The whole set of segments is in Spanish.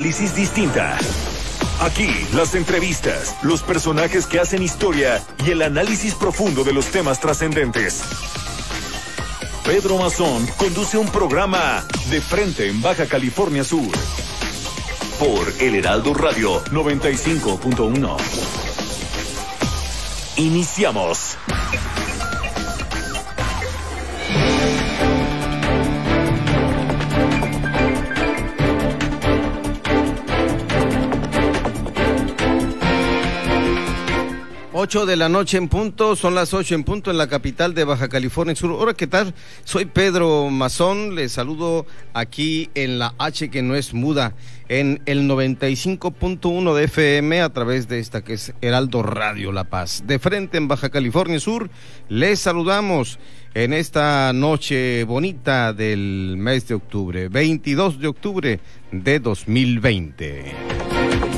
análisis distinta. Aquí, las entrevistas, los personajes que hacen historia y el análisis profundo de los temas trascendentes. Pedro Mazón conduce un programa de frente en Baja California Sur. Por El Heraldo Radio 95.1. Iniciamos. 8 de la noche en punto, son las 8 en punto en la capital de Baja California Sur. Hola, ¿qué tal? Soy Pedro Mazón, les saludo aquí en la H que no es muda, en el 95.1 de FM a través de esta que es Heraldo Radio La Paz. De frente en Baja California Sur, les saludamos en esta noche bonita del mes de octubre, 22 de octubre de 2020.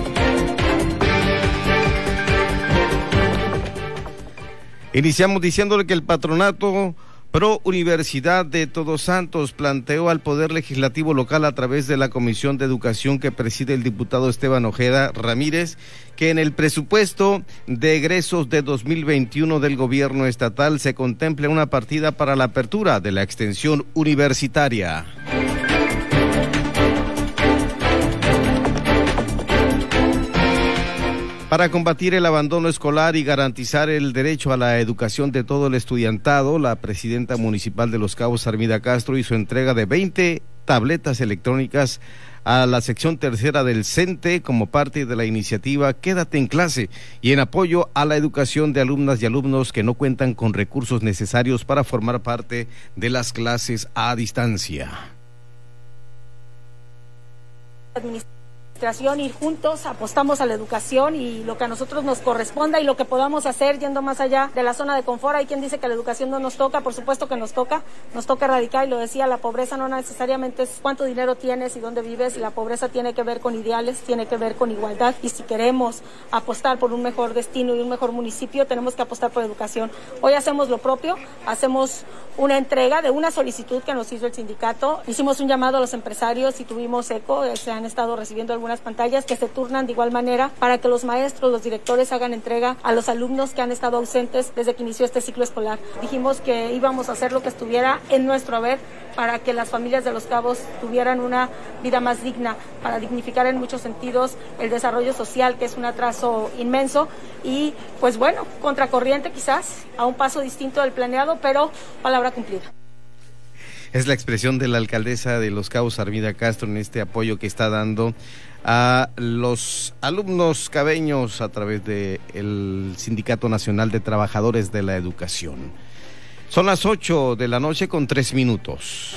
Iniciamos diciéndole que el patronato Pro Universidad de Todos Santos planteó al Poder Legislativo local a través de la Comisión de Educación que preside el diputado Esteban Ojeda Ramírez que en el presupuesto de egresos de 2021 del gobierno estatal se contemple una partida para la apertura de la extensión universitaria. Para combatir el abandono escolar y garantizar el derecho a la educación de todo el estudiantado, la presidenta municipal de Los Cabos, Armida Castro, hizo entrega de 20 tabletas electrónicas a la sección tercera del CENTE como parte de la iniciativa Quédate en clase y en apoyo a la educación de alumnas y alumnos que no cuentan con recursos necesarios para formar parte de las clases a distancia ir juntos, apostamos a la educación y lo que a nosotros nos corresponda y lo que podamos hacer yendo más allá de la zona de confort. Hay quien dice que la educación no nos toca, por supuesto que nos toca, nos toca erradicar y lo decía, la pobreza no necesariamente es cuánto dinero tienes y dónde vives, la pobreza tiene que ver con ideales, tiene que ver con igualdad y si queremos apostar por un mejor destino y un mejor municipio, tenemos que apostar por educación. Hoy hacemos lo propio, hacemos una entrega de una solicitud que nos hizo el sindicato, hicimos un llamado a los empresarios y tuvimos eco, se han estado recibiendo algunas pantallas que se turnan de igual manera para que los maestros, los directores hagan entrega a los alumnos que han estado ausentes desde que inició este ciclo escolar. Dijimos que íbamos a hacer lo que estuviera en nuestro haber para que las familias de los cabos tuvieran una vida más digna, para dignificar en muchos sentidos el desarrollo social, que es un atraso inmenso, y pues bueno, contracorriente quizás, a un paso distinto del planeado, pero palabra cumplida. Es la expresión de la alcaldesa de Los Cabos, Armida Castro, en este apoyo que está dando a los alumnos cabeños a través del Sindicato Nacional de Trabajadores de la Educación. Son las 8 de la noche con tres minutos.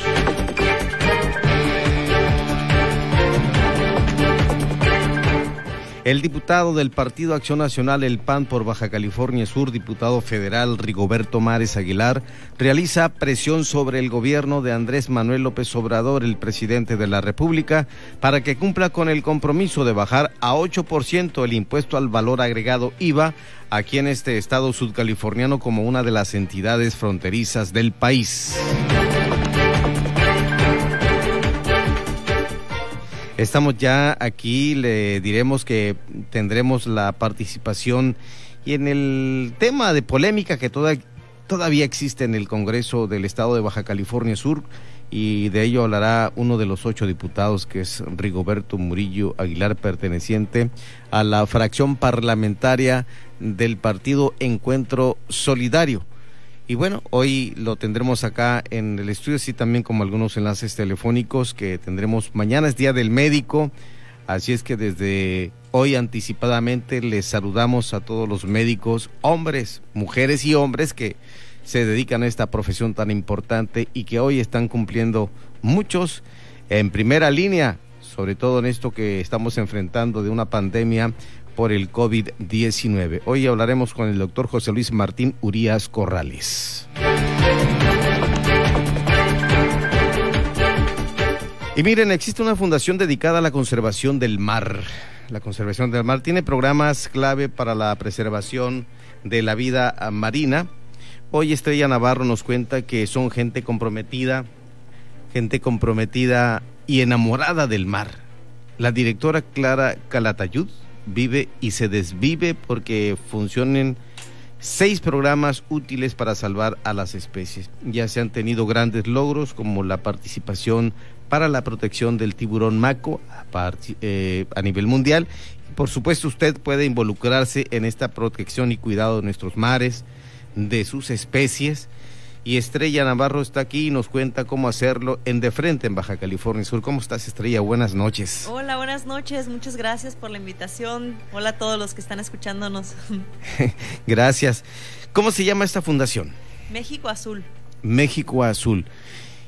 El diputado del Partido Acción Nacional, el PAN por Baja California Sur, diputado federal Rigoberto Mares Aguilar, realiza presión sobre el gobierno de Andrés Manuel López Obrador, el presidente de la República, para que cumpla con el compromiso de bajar a 8% el impuesto al valor agregado IVA aquí en este estado sudcaliforniano como una de las entidades fronterizas del país. Estamos ya aquí, le diremos que tendremos la participación y en el tema de polémica que toda, todavía existe en el Congreso del Estado de Baja California Sur y de ello hablará uno de los ocho diputados que es Rigoberto Murillo Aguilar perteneciente a la fracción parlamentaria del partido Encuentro Solidario. Y bueno, hoy lo tendremos acá en el estudio, así también como algunos enlaces telefónicos que tendremos. Mañana es Día del Médico, así es que desde hoy anticipadamente les saludamos a todos los médicos, hombres, mujeres y hombres que se dedican a esta profesión tan importante y que hoy están cumpliendo muchos en primera línea, sobre todo en esto que estamos enfrentando de una pandemia por el COVID-19. Hoy hablaremos con el doctor José Luis Martín Urias Corrales. Y miren, existe una fundación dedicada a la conservación del mar. La conservación del mar tiene programas clave para la preservación de la vida marina. Hoy Estrella Navarro nos cuenta que son gente comprometida, gente comprometida y enamorada del mar La directora Clara Calatayud vive y se desvive porque funcionen seis programas útiles para salvar a las especies. Ya se han tenido grandes logros como la participación para la protección del tiburón maco a, eh, a nivel mundial. Por supuesto, usted puede involucrarse en esta protección y cuidado de nuestros mares, de sus especies y Estrella Navarro está aquí y nos cuenta cómo hacerlo en De Frente, en Baja California Sur. ¿Cómo estás, Estrella? Buenas noches. Hola, buenas noches. Muchas gracias por la invitación. Hola a todos los que están escuchándonos. gracias. ¿Cómo se llama esta fundación? México Azul. México Azul.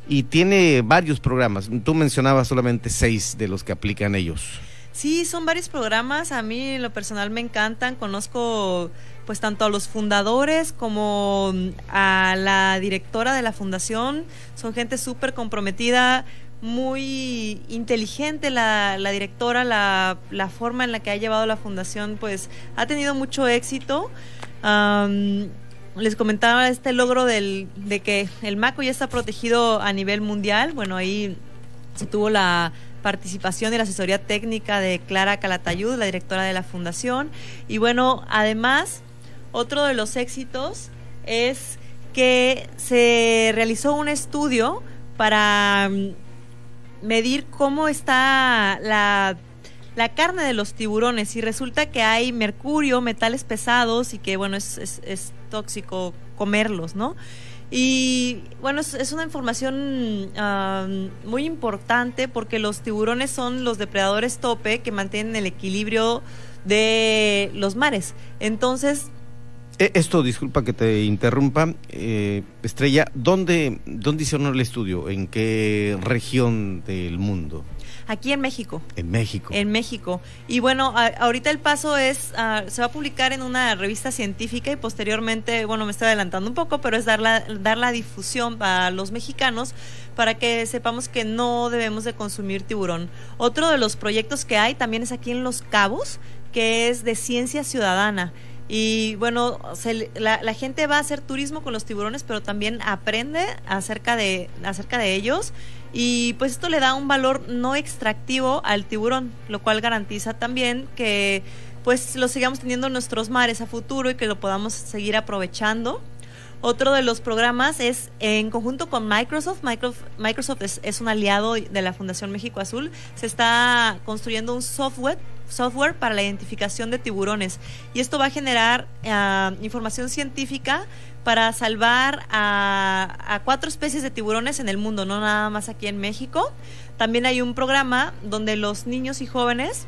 Y tiene varios programas. Tú mencionabas solamente seis de los que aplican ellos. Sí, son varios programas. A mí, en lo personal, me encantan. Conozco pues tanto a los fundadores como a la directora de la fundación. Son gente súper comprometida, muy inteligente la, directora, la, la, forma en la que ha llevado la fundación, pues ha tenido mucho éxito. les comentaba este logro del, de que el MACO ya está protegido a nivel mundial. Bueno, ahí se tuvo la participación y la asesoría técnica de Clara Calatayud, la directora de la fundación. Y bueno, además otro de los éxitos es que se realizó un estudio para mm, medir cómo está la, carne de los tiburones y resulta que hay mercurio, metales pesados y que bueno, es, es, tóxico comerlos, ¿no? Y bueno, es, una información muy importante porque los tiburones son los depredadores tope que mantienen el equilibrio de los mares. Entonces, esto, disculpa que te interrumpa, eh, Estrella, ¿dónde, ¿dónde hicieron el estudio? ¿En qué región del mundo? Aquí en México. En México. En México. Y bueno, ahorita el paso es, ah, se va a publicar en una revista científica y posteriormente, bueno, me estoy adelantando un poco, pero es dar la, dar la difusión a los mexicanos para que sepamos que no debemos de consumir tiburón. Otro de los proyectos que hay también es aquí en Los Cabos, que es de ciencia ciudadana. Y bueno, la, gente va a hacer turismo con los tiburones, pero también aprende acerca de, acerca de ellos. Y pues esto le da un valor no extractivo al tiburón, lo cual garantiza también que pues lo sigamos teniendo en nuestros mares a futuro y que lo podamos seguir aprovechando. Otro de los programas es en conjunto con Microsoft. Microsoft, es, un aliado de la Fundación México Azul. Se está construyendo un software software para la identificación de tiburones y esto va a generar ah, información científica para salvar a, cuatro especies de tiburones en el mundo, no nada más aquí en México. También hay un programa donde los niños y jóvenes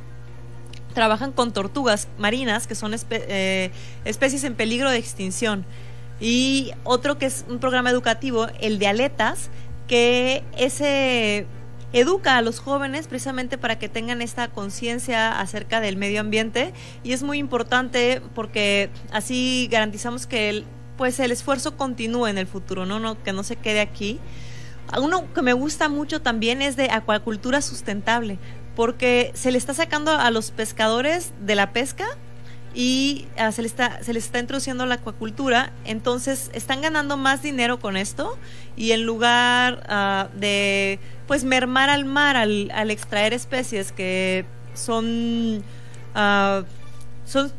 trabajan con tortugas marinas, que son eh, especies en peligro de extinción. Y otro que es un programa educativo, el de aletas, que ese educa a los jóvenes precisamente para que tengan esta conciencia acerca del medio ambiente y es muy importante porque así garantizamos que el, pues el esfuerzo continúe en el futuro, ¿no? que no se quede aquí. Uno que me gusta mucho también es de acuacultura sustentable, porque se le está sacando a los pescadores de la pesca y ah, se, les está, se les está introduciendo la acuacultura, entonces están ganando más dinero con esto y en lugar ah, de pues mermar al mar al, extraer especies que son uh, son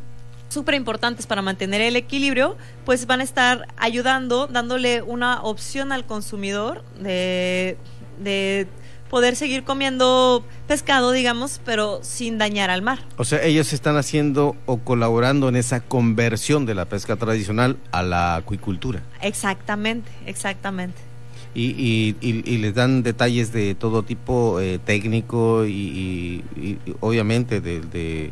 súper importantes para mantener el equilibrio, pues van a estar ayudando, dándole una opción al consumidor de, de poder seguir comiendo pescado, digamos, pero sin dañar al mar. O sea, ellos están haciendo o colaborando en esa conversión de la pesca tradicional a la acuicultura. Exactamente, exactamente. Y, y, les dan detalles de todo tipo eh, técnico y, obviamente de,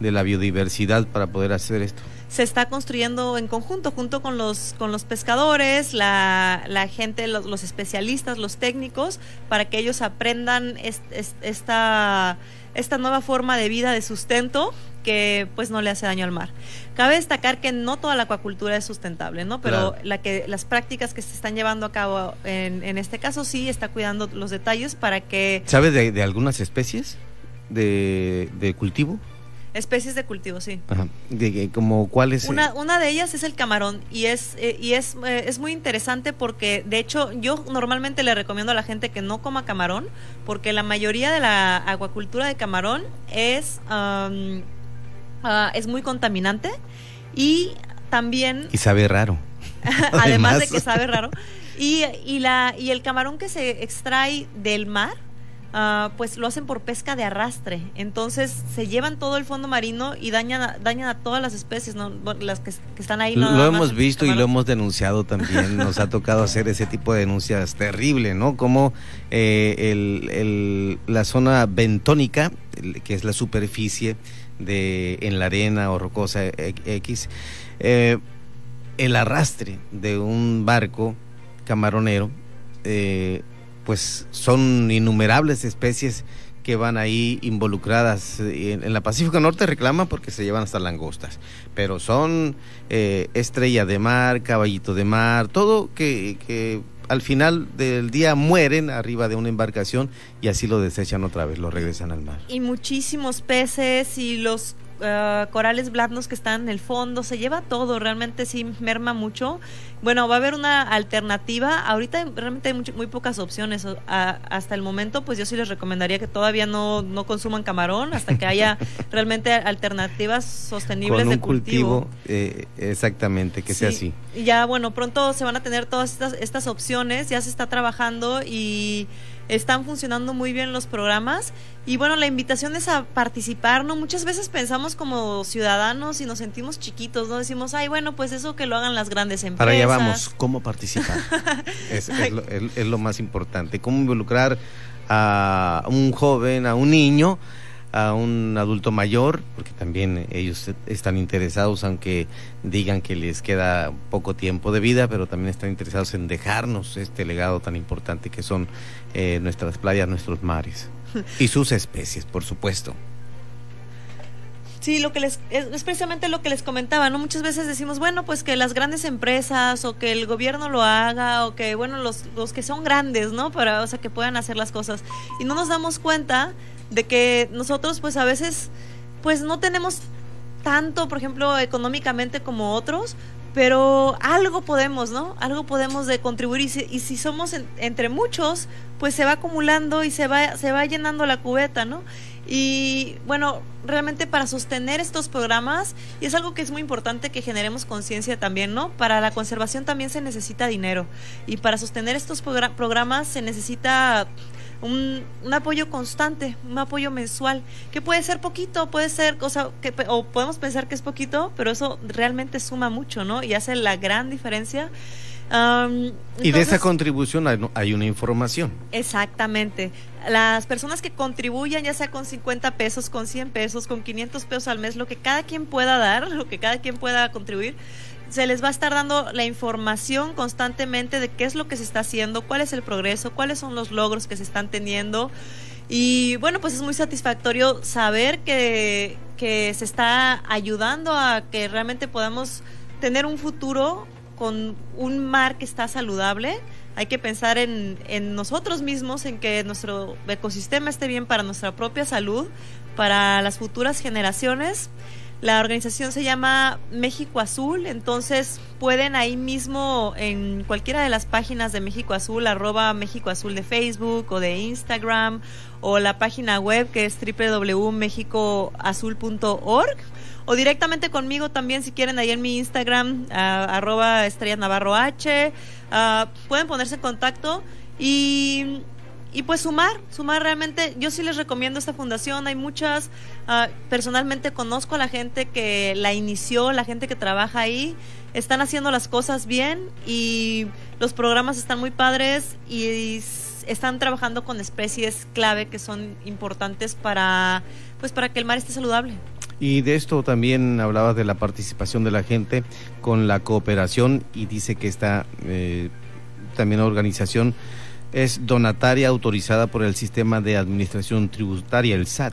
de la biodiversidad para poder hacer esto se está construyendo en conjunto, junto con los, con los pescadores, la, la gente, los, los, especialistas, los técnicos, para que ellos aprendan esta, esta nueva forma de vida, de sustento, que pues no le hace daño al mar. Cabe destacar que no toda la acuacultura es sustentable, ¿no? Pero la que, las prácticas que se están llevando a cabo en, en, este caso sí está cuidando los detalles para que... ¿Sabe de, de algunas especies de, de cultivo? Especies de cultivo, sí. Ajá. De, como cuáles. Una, una de ellas es el camarón y es eh, y es, eh, es muy interesante porque de hecho yo normalmente le recomiendo a la gente que no coma camarón porque la mayoría de la acuacultura de camarón es um, ah, es muy contaminante y también y sabe raro. además de que sabe raro y, y la y el camarón que se extrae del mar Ah, pues lo hacen por pesca de arrastre. Entonces se llevan todo el fondo marino y dañan a, dañan a todas las especies, ¿no? las que, están ahí. lo hemos visto y lo hemos denunciado también. Nos ha tocado hacer ese tipo de denuncias terrible, ¿no? Como eh, el, la zona bentónica, que es la superficie de en la arena o rocosa X, eh, el arrastre de un barco camaronero eh, pues son innumerables especies que van ahí involucradas. En, la Pacífico Norte reclaman porque se llevan hasta langostas, pero son eh, estrella de mar, caballito de mar, todo que, que al final del día mueren arriba de una embarcación y así lo desechan otra vez, lo regresan al mar. Y muchísimos peces y los uh, corales blandos que están en el fondo, se lleva todo, realmente sí merma mucho. Bueno, va a haber una alternativa. Ahorita realmente hay muy pocas opciones. hasta el momento, pues yo sí les recomendaría que todavía no, no consuman camarón hasta que haya realmente alternativas sostenibles Con un de cultivo. Eh, exactamente, que sea así. Ya, bueno, pronto se van a tener todas estas, estas opciones, ya se está trabajando y están funcionando muy bien los programas y bueno, la invitación es a participar, ¿no? Muchas veces pensamos como ciudadanos y nos sentimos chiquitos, ¿no? Decimos, ay, bueno, pues eso que lo hagan las grandes empresas. Para vamos, ¿cómo participar? es, lo, es, lo, más importante, cómo involucrar a un joven, a un niño, a un adulto mayor, porque también ellos están interesados, aunque digan que les queda poco tiempo de vida, pero también están interesados en dejarnos este legado tan importante que son eh, nuestras playas, nuestros mares. y sus especies, por supuesto. Sí, lo que les es precisamente lo que les comentaba, ¿no? Muchas veces decimos, bueno, pues que las grandes empresas o que el gobierno lo haga o que bueno, los los que son grandes, ¿no? Para o sea, que puedan hacer las cosas y no nos damos cuenta de que nosotros pues a veces pues no tenemos tanto, por ejemplo, económicamente como otros, pero algo podemos, ¿no? Algo podemos de contribuir y si, somos entre muchos, pues se va acumulando y se va, se va llenando la cubeta, ¿no? Y bueno, realmente para sostener estos programas, y es algo que es muy importante que generemos conciencia también, ¿no? Para la conservación también se necesita dinero y para sostener estos programas se necesita un, un, apoyo constante, un apoyo mensual, que puede ser poquito, puede ser cosa que, o podemos pensar que es poquito, pero eso realmente suma mucho, ¿no? Y hace la gran diferencia. y de esa contribución hay, una información. Exactamente. Las personas que contribuyan, ya sea con 50 pesos, con 100 pesos, con 500 pesos al mes, lo que cada quien pueda dar, lo que cada quien pueda contribuir, se les va a estar dando la información constantemente de qué es lo que se está haciendo, cuál es el progreso, cuáles son los logros que se están teniendo. Y bueno, pues es muy satisfactorio saber que, que se está ayudando a que realmente podamos tener un futuro con un mar que está saludable. Hay que pensar en, en nosotros mismos, en que nuestro ecosistema esté bien para nuestra propia salud, para las futuras generaciones. La organización se llama México Azul, entonces pueden ahí mismo en cualquiera de las páginas de México Azul, arroba México Azul de Facebook o de Instagram o la página web que es www.mexicoazul.org o directamente conmigo también si quieren ahí en mi Instagram, arroba Estrella Navarro H, pueden ponerse en contacto y y pues sumar, sumar realmente, yo sí les recomiendo esta fundación, hay muchas, uh, personalmente conozco a la gente que la inició, la gente que trabaja ahí, están haciendo las cosas bien y los programas están muy padres y están trabajando con especies clave que son importantes para pues para que el mar esté saludable. Y de esto también hablabas de la participación de la gente con la cooperación y dice que esta eh, también organización es donataria autorizada por el sistema de administración tributaria, el SAT.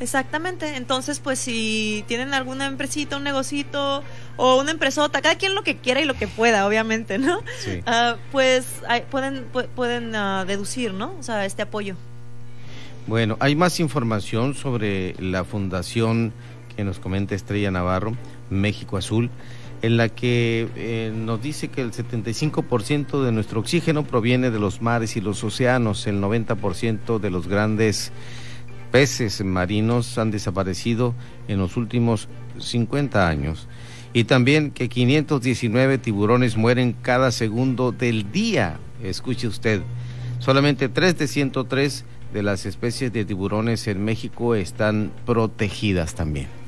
Exactamente, entonces pues si tienen alguna empresita, un negocito o una empresota, cada quien lo que quiera y lo que pueda, obviamente, ¿no? Sí. Uh, pues pueden, pueden uh, deducir, ¿no? O sea, este apoyo. Bueno, hay más información sobre la fundación que nos comenta Estrella Navarro, México Azul, en la que eh, nos dice que el 75% de nuestro oxígeno proviene de los mares y los océanos, el 90% de los grandes peces marinos han desaparecido en los últimos 50 años. Y también que 519 tiburones mueren cada segundo del día. Escuche usted, solamente 3 de 103 de las especies de tiburones en México están protegidas también.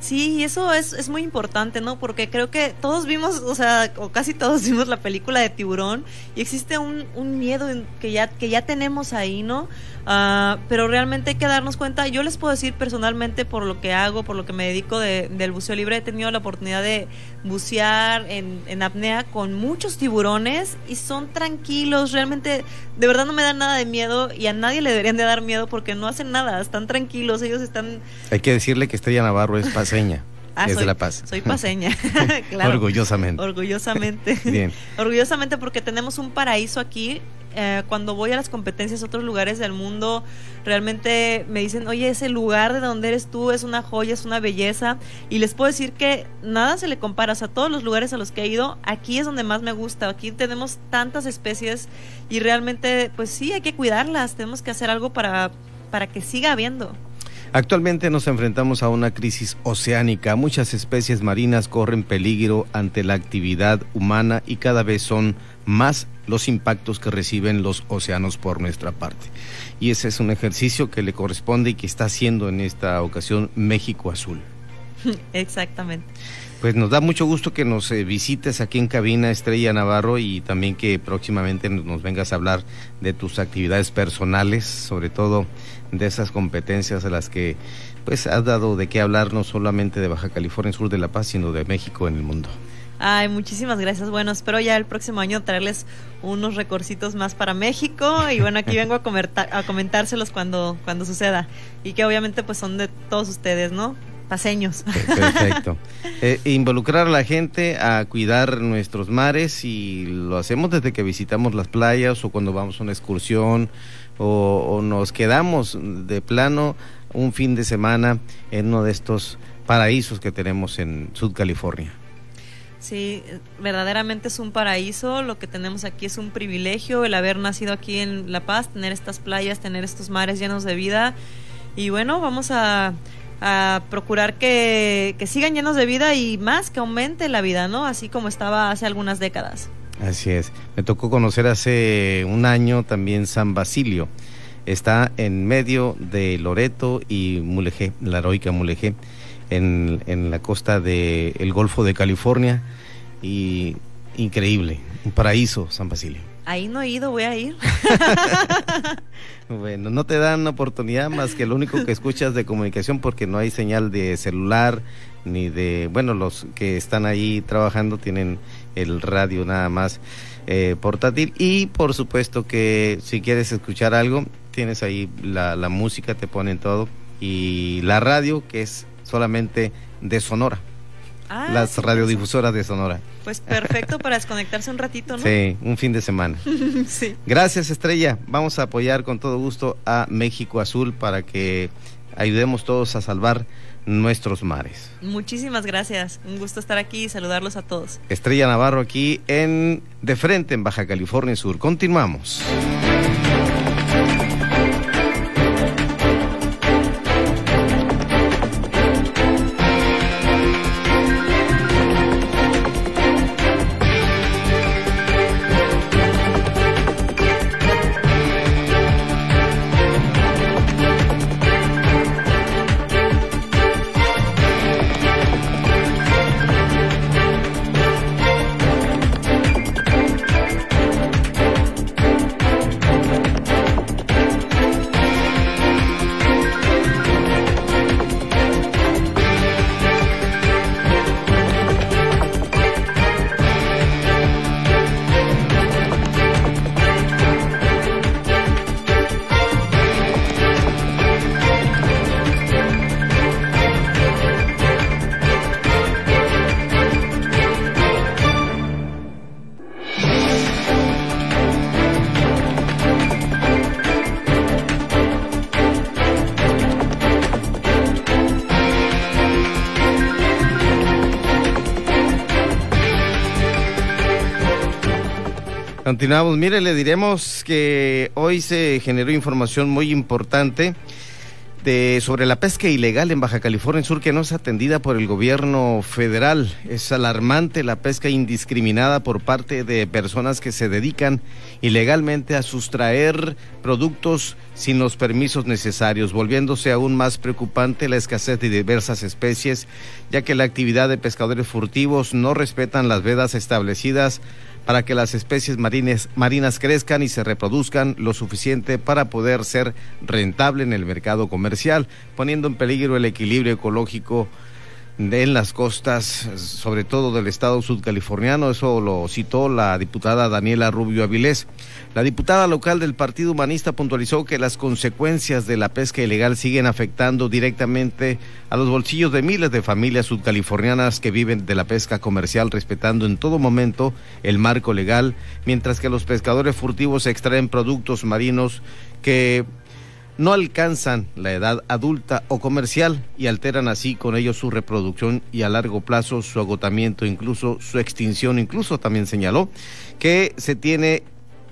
Sí, eso es, es muy importante, ¿no? Porque creo que todos vimos, o sea, o casi todos vimos la película de Tiburón y existe un, un miedo que ya, que ya tenemos ahí, ¿no? Uh, pero realmente hay que darnos cuenta, yo les puedo decir personalmente por lo que hago, por lo que me dedico de, del buceo libre, he tenido la oportunidad de bucear en, en, apnea con muchos tiburones y son tranquilos, realmente de verdad no me dan nada de miedo y a nadie le deberían de dar miedo porque no hacen nada, están tranquilos, ellos están... Hay que decirle que Estrella Navarro es paseña. Ah, es soy, de La Paz. Soy paseña, claro. Orgullosamente. Orgullosamente. Bien. Orgullosamente porque tenemos un paraíso aquí eh, cuando voy a las competencias a otros lugares del mundo, realmente me dicen, oye, ese lugar de donde eres tú es una joya, es una belleza. Y les puedo decir que nada se le compara, o sea, todos los lugares a los que he ido, aquí es donde más me gusta. Aquí tenemos tantas especies y realmente, pues sí, hay que cuidarlas, tenemos que hacer algo para, para que siga habiendo. Actualmente nos enfrentamos a una crisis oceánica. Muchas especies marinas corren peligro ante la actividad humana y cada vez son más los impactos que reciben los océanos por nuestra parte. Y ese es un ejercicio que le corresponde y que está haciendo en esta ocasión México Azul. Exactamente. Pues nos da mucho gusto que nos eh, visites aquí en cabina Estrella Navarro y también que próximamente nos vengas a hablar de tus actividades personales, sobre todo de esas competencias a las que pues has dado de qué hablar no solamente de Baja California Sur de La Paz, sino de México en el mundo. Ay, muchísimas gracias. Bueno, espero ya el próximo año traerles unos recorcitos más para México y bueno, aquí vengo a, comentar, a comentárselos cuando, cuando suceda y que obviamente pues son de todos ustedes, ¿no? Paseños. Perfecto. Eh, involucrar a la gente a cuidar nuestros mares y lo hacemos desde que visitamos las playas o cuando vamos a una excursión o, o nos quedamos de plano un fin de semana en uno de estos paraísos que tenemos en Sud California. Sí, verdaderamente es un paraíso, lo que tenemos aquí es un privilegio, el haber nacido aquí en La Paz, tener estas playas, tener estos mares llenos de vida. Y bueno, vamos a, a procurar que, que, sigan llenos de vida y más que aumente la vida, ¿no? Así como estaba hace algunas décadas. Así es, me tocó conocer hace un año también San Basilio, está en medio de Loreto y Mulegé, la heroica Mulegé en, en la costa del el Golfo de California y increíble, un paraíso San Basilio. Ahí no he ido, voy a ir. bueno, no te dan oportunidad más que lo único que escuchas de comunicación porque no hay señal de celular ni de, bueno, los que están ahí trabajando tienen el radio nada más eh, portátil y por supuesto que si quieres escuchar algo, tienes ahí la, la música, te ponen todo y la radio que es solamente de Sonora. Ah, las sí, radiodifusoras de Sonora. Pues perfecto para desconectarse un ratito, ¿no? Sí, un fin de semana. sí. Gracias, Estrella. Vamos a apoyar con todo gusto a México Azul para que ayudemos todos a salvar nuestros mares. Muchísimas gracias. Un gusto estar aquí y saludarlos a todos. Estrella Navarro aquí en De Frente en Baja California Sur. Continuamos. Continuamos. Mire, le diremos que hoy se generó información muy importante de, sobre la pesca ilegal en Baja California Sur que no es atendida por el gobierno federal. Es alarmante la pesca indiscriminada por parte de personas que se dedican ilegalmente a sustraer productos sin los permisos necesarios, volviéndose aún más preocupante la escasez de diversas especies, ya que la actividad de pescadores furtivos no respetan las vedas establecidas para que las especies marinas, crezcan y se reproduzcan lo suficiente para poder ser rentable en el mercado comercial, poniendo en peligro el equilibrio ecológico en las costas, sobre todo del estado sudcaliforniano. Eso lo citó la diputada Daniela Rubio Avilés. La diputada local del Partido Humanista puntualizó que las consecuencias de la pesca ilegal siguen afectando directamente a los bolsillos de miles de familias sudcalifornianas que viven de la pesca comercial respetando en todo momento el marco legal, mientras que los pescadores furtivos extraen productos marinos que no alcanzan la edad adulta o comercial y alteran así con ello su reproducción y a largo plazo su agotamiento, incluso su extinción. Incluso también señaló que se tiene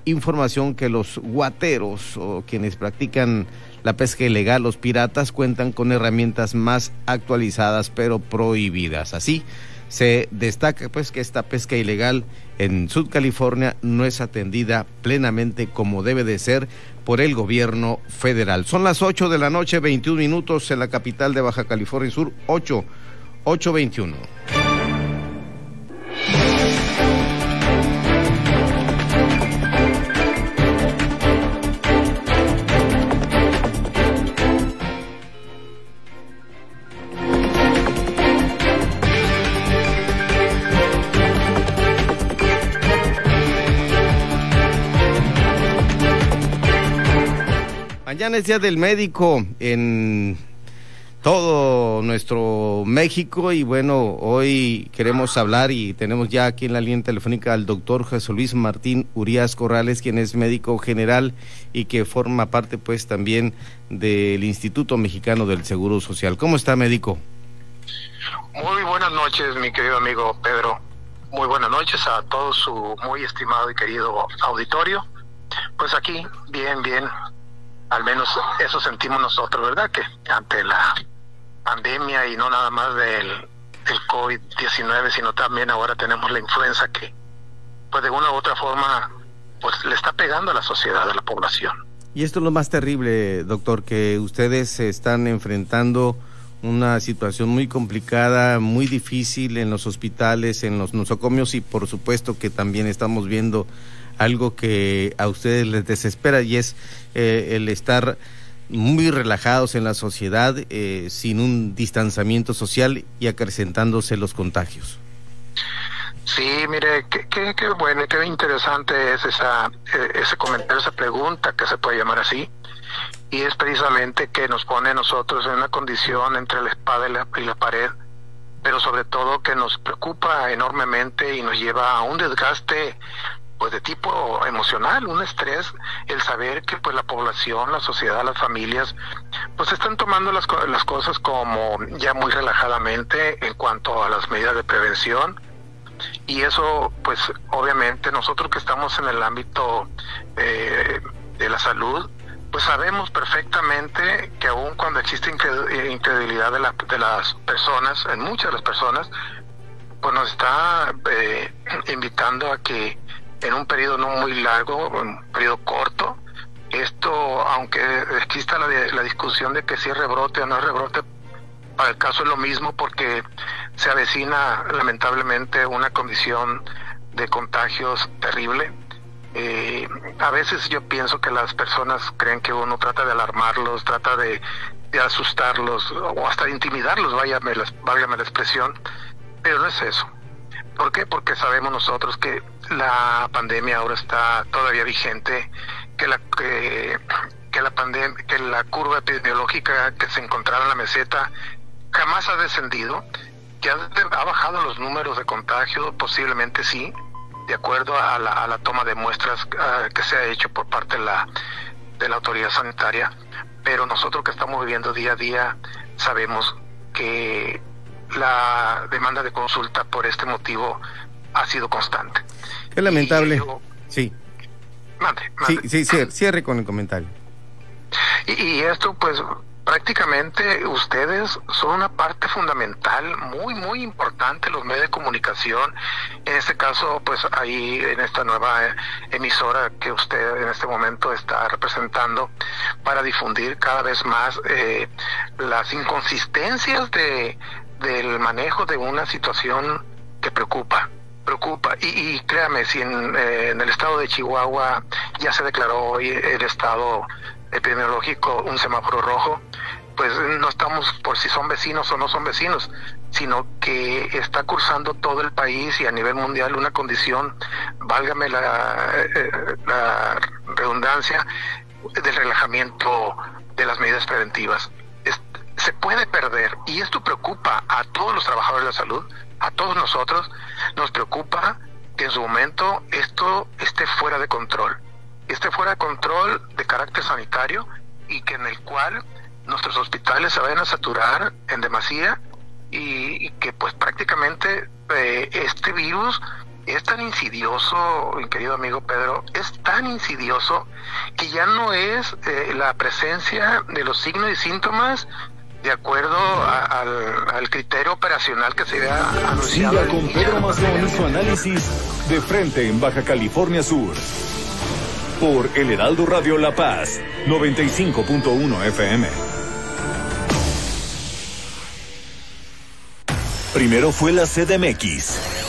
información que los guateros o quienes practican la pesca ilegal, los piratas, cuentan con herramientas más actualizadas pero prohibidas. Así, se destaca pues que esta pesca ilegal en Sud California no es atendida plenamente como debe de ser por el gobierno federal. Son las 8 de la noche, 21 minutos en la capital de Baja California Sur, 8, 8.21. Mañana es Día del Médico en todo nuestro México y bueno, hoy queremos hablar y tenemos ya aquí en la línea telefónica al doctor José Luis Martín Urias Corrales, quien es médico general y que forma parte pues también del Instituto Mexicano del Seguro Social. ¿Cómo está médico? Muy buenas noches, mi querido amigo Pedro. Muy buenas noches a todo su muy estimado y querido auditorio. Pues aquí, bien, bien, al menos eso sentimos nosotros, ¿verdad? Que ante la pandemia y no nada más del, del COVID-19, sino también ahora tenemos la influenza que, pues de una u otra forma, pues le está pegando a la sociedad, a la población. Y esto es lo más terrible, doctor, que ustedes están enfrentando una situación muy complicada, muy difícil en los hospitales, en los nosocomios y por supuesto que también estamos viendo algo que a ustedes les desespera y es eh, el estar muy relajados en la sociedad, eh, sin un distanciamiento social y acrecentándose los contagios. Sí, mire, qué, qué, qué bueno, qué interesante es esa, eh, ese comentario, esa pregunta que se puede llamar así, y es precisamente que nos pone a nosotros en una condición entre la espada y la, y la pared, pero sobre todo que nos preocupa enormemente y nos lleva a un desgaste pues de tipo emocional, un estrés, el saber que pues la población, la sociedad, las familias, pues están tomando las, las cosas como ya muy relajadamente en cuanto a las medidas de prevención. Y eso pues obviamente nosotros que estamos en el ámbito eh, de la salud pues sabemos perfectamente que aun cuando existe incredulidad de, la, de las personas, en muchas de las personas, pues nos está eh, invitando a que en un periodo no muy largo, un periodo corto. Esto, aunque exista la, la discusión de que si es rebrote o no es rebrote, para el caso es lo mismo porque se avecina lamentablemente una condición de contagios terrible. Eh, a veces yo pienso que las personas creen que uno trata de alarmarlos, trata de, asustarlos o hasta de intimidarlos, váyame la, váyame la expresión, pero no es eso. ¿Por qué? Porque sabemos nosotros que la pandemia ahora está todavía vigente, que la que, la pandemia, que la curva epidemiológica que se encontraba en la meseta jamás ha descendido, que ha, bajado los números de contagio, posiblemente sí, de acuerdo a la, toma de muestras uh, que se ha hecho por parte de la, de la autoridad sanitaria, pero nosotros que estamos viviendo día a día sabemos que la demanda de consulta por este motivo ha sido constante. Qué lamentable. sí. Sí, sí, cierre, cierre con el comentario. Y, y esto, pues, prácticamente ustedes son una parte fundamental, muy, muy importante, los medios de comunicación. En este caso, pues ahí en esta nueva emisora que usted en este momento está representando para difundir cada vez más eh, las inconsistencias de, del manejo de una situación que preocupa preocupa. Y, y créame, si en, eh, en, el estado de Chihuahua ya se declaró hoy el estado epidemiológico un semáforo rojo, pues no estamos por si son vecinos o no son vecinos, sino que está cursando todo el país y a nivel mundial una condición, válgame la, eh, la redundancia, del relajamiento de las medidas preventivas. Se puede perder y esto preocupa a todos los trabajadores de la salud, a todos nosotros, nos preocupa que en su momento esto esté fuera de control esté fuera de control de carácter sanitario y que en el cual nuestros hospitales se vayan a saturar en demasía y, y que pues prácticamente eh, este virus es tan insidioso, mi querido amigo Pedro, es tan insidioso que ya no es eh, la presencia de los signos y síntomas de acuerdo a, al, al, criterio operacional que se había anunciado. Siga con Pedro Mazón su análisis de frente en Baja California Sur por El Heraldo Radio La Paz, 95.1 FM. Primero fue la CDMX.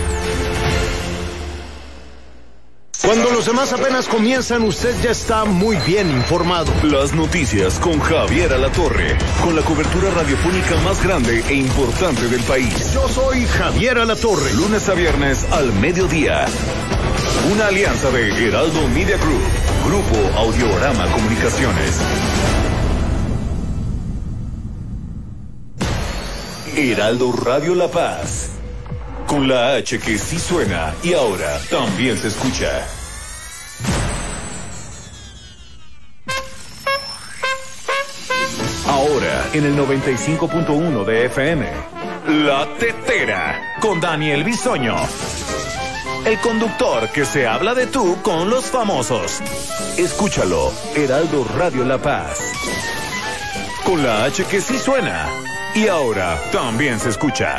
Cuando los demás apenas comienzan, usted ya está muy bien informado. Las noticias con Javier Alatorre, con la cobertura radiofónica más grande e importante del país. Yo soy Javier Alatorre. Lunes a viernes al mediodía. Una alianza de Heraldo Media Group, Grupo Audiorama Comunicaciones. Heraldo Radio La Paz. Con la H que sí suena y ahora también se escucha. Ahora en el 95.1 de FM. La Tetera con Daniel Bisoño. El conductor que se habla de tú con los famosos. Escúchalo, Heraldo Radio La Paz. Con la H que sí suena y ahora también se escucha.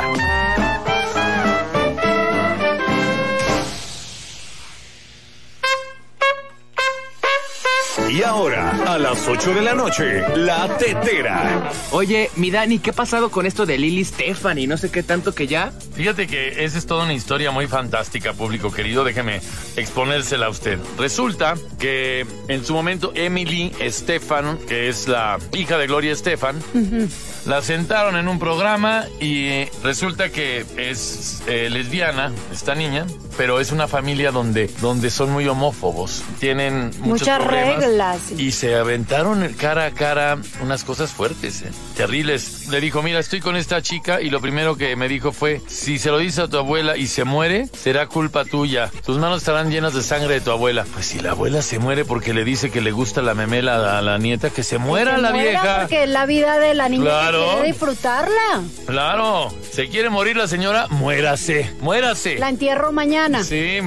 Y ahora, a las 8 de la noche, La Tetera. Oye, mi Dani, ¿qué ha pasado con esto de Lili Stephanie? No sé qué tanto que ya. Fíjate que esa es toda una historia muy fantástica, público querido. Déjeme exponérsela a usted. Resulta que en su momento Emily Estefan, que es la hija de Gloria Estefan, uh -huh. la sentaron en un programa y resulta que es eh, lesbiana, esta niña, pero es una familia donde, donde son muy homófobos. Tienen muchos Muchas problemas. reglas. Y se aventaron cara a cara unas cosas fuertes, eh, terribles. Le dijo, mira, estoy con esta chica y lo primero que me dijo fue, si se lo dice a tu abuela y se muere, será culpa tuya. Tus manos estarán llenas de sangre de tu abuela. Pues si la abuela se muere porque le dice que le gusta la memela a la nieta, que se muera Que la muera vieja. Porque la vida de la niña Claro. quiere disfrutarla. Claro, se quiere morir la señora, muérase, muérase. La entierro mañana. Sí,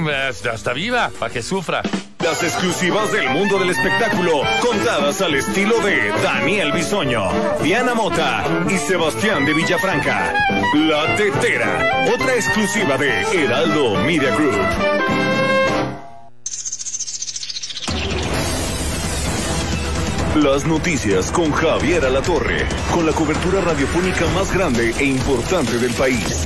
hasta viva, para que sufra. Las exclusivas del mundo del espectáculo, contadas al estilo de Daniel Bisoño, Diana Mota y Sebastián de Villafranca. La Tetera, otra exclusiva de Heraldo Media Group. Las noticias con Javier Alatorre, con la cobertura radiofónica más grande e importante del país.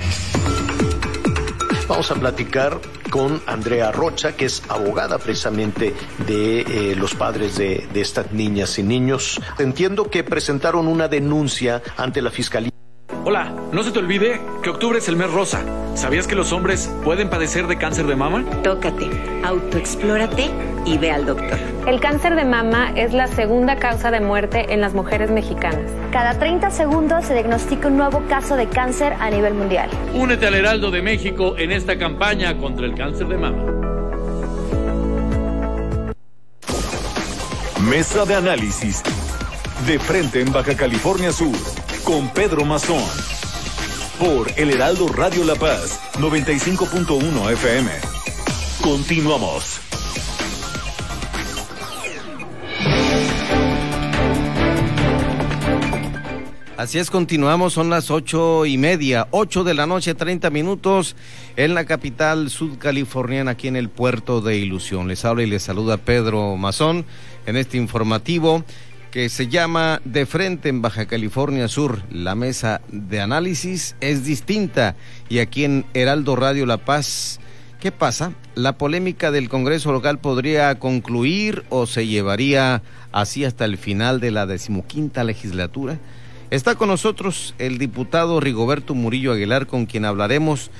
Vamos a platicar con Andrea Rocha, que es abogada precisamente de eh, los padres de, de estas niñas y niños. Entiendo que presentaron una denuncia ante la Fiscalía. Hola, no se te olvide que octubre es el mes rosa. ¿Sabías que los hombres pueden padecer de cáncer de mama? Tócate, autoexplórate y ve al doctor. El cáncer de mama es la segunda causa de muerte en las mujeres mexicanas. Cada 30 segundos se diagnostica un nuevo caso de cáncer a nivel mundial. Únete al Heraldo de México en esta campaña contra el cáncer de mama. Mesa de análisis. De frente en Baja California Sur. Con Pedro Mazón. Por El Heraldo Radio La Paz. 95.1 FM. Continuamos. Así es, continuamos, son las ocho y media, ocho de la noche, treinta minutos, en la capital sudcaliforniana, aquí en el puerto de Ilusión. Les habla y les saluda Pedro Mazón en este informativo que se llama De frente en Baja California Sur. La mesa de análisis es distinta y aquí en Heraldo Radio La Paz. ¿Qué pasa? ¿La polémica del Congreso local podría concluir o se llevaría así hasta el final de la decimoquinta legislatura? Está con nosotros el diputado Rigoberto Murillo Aguilar, con quien hablaremos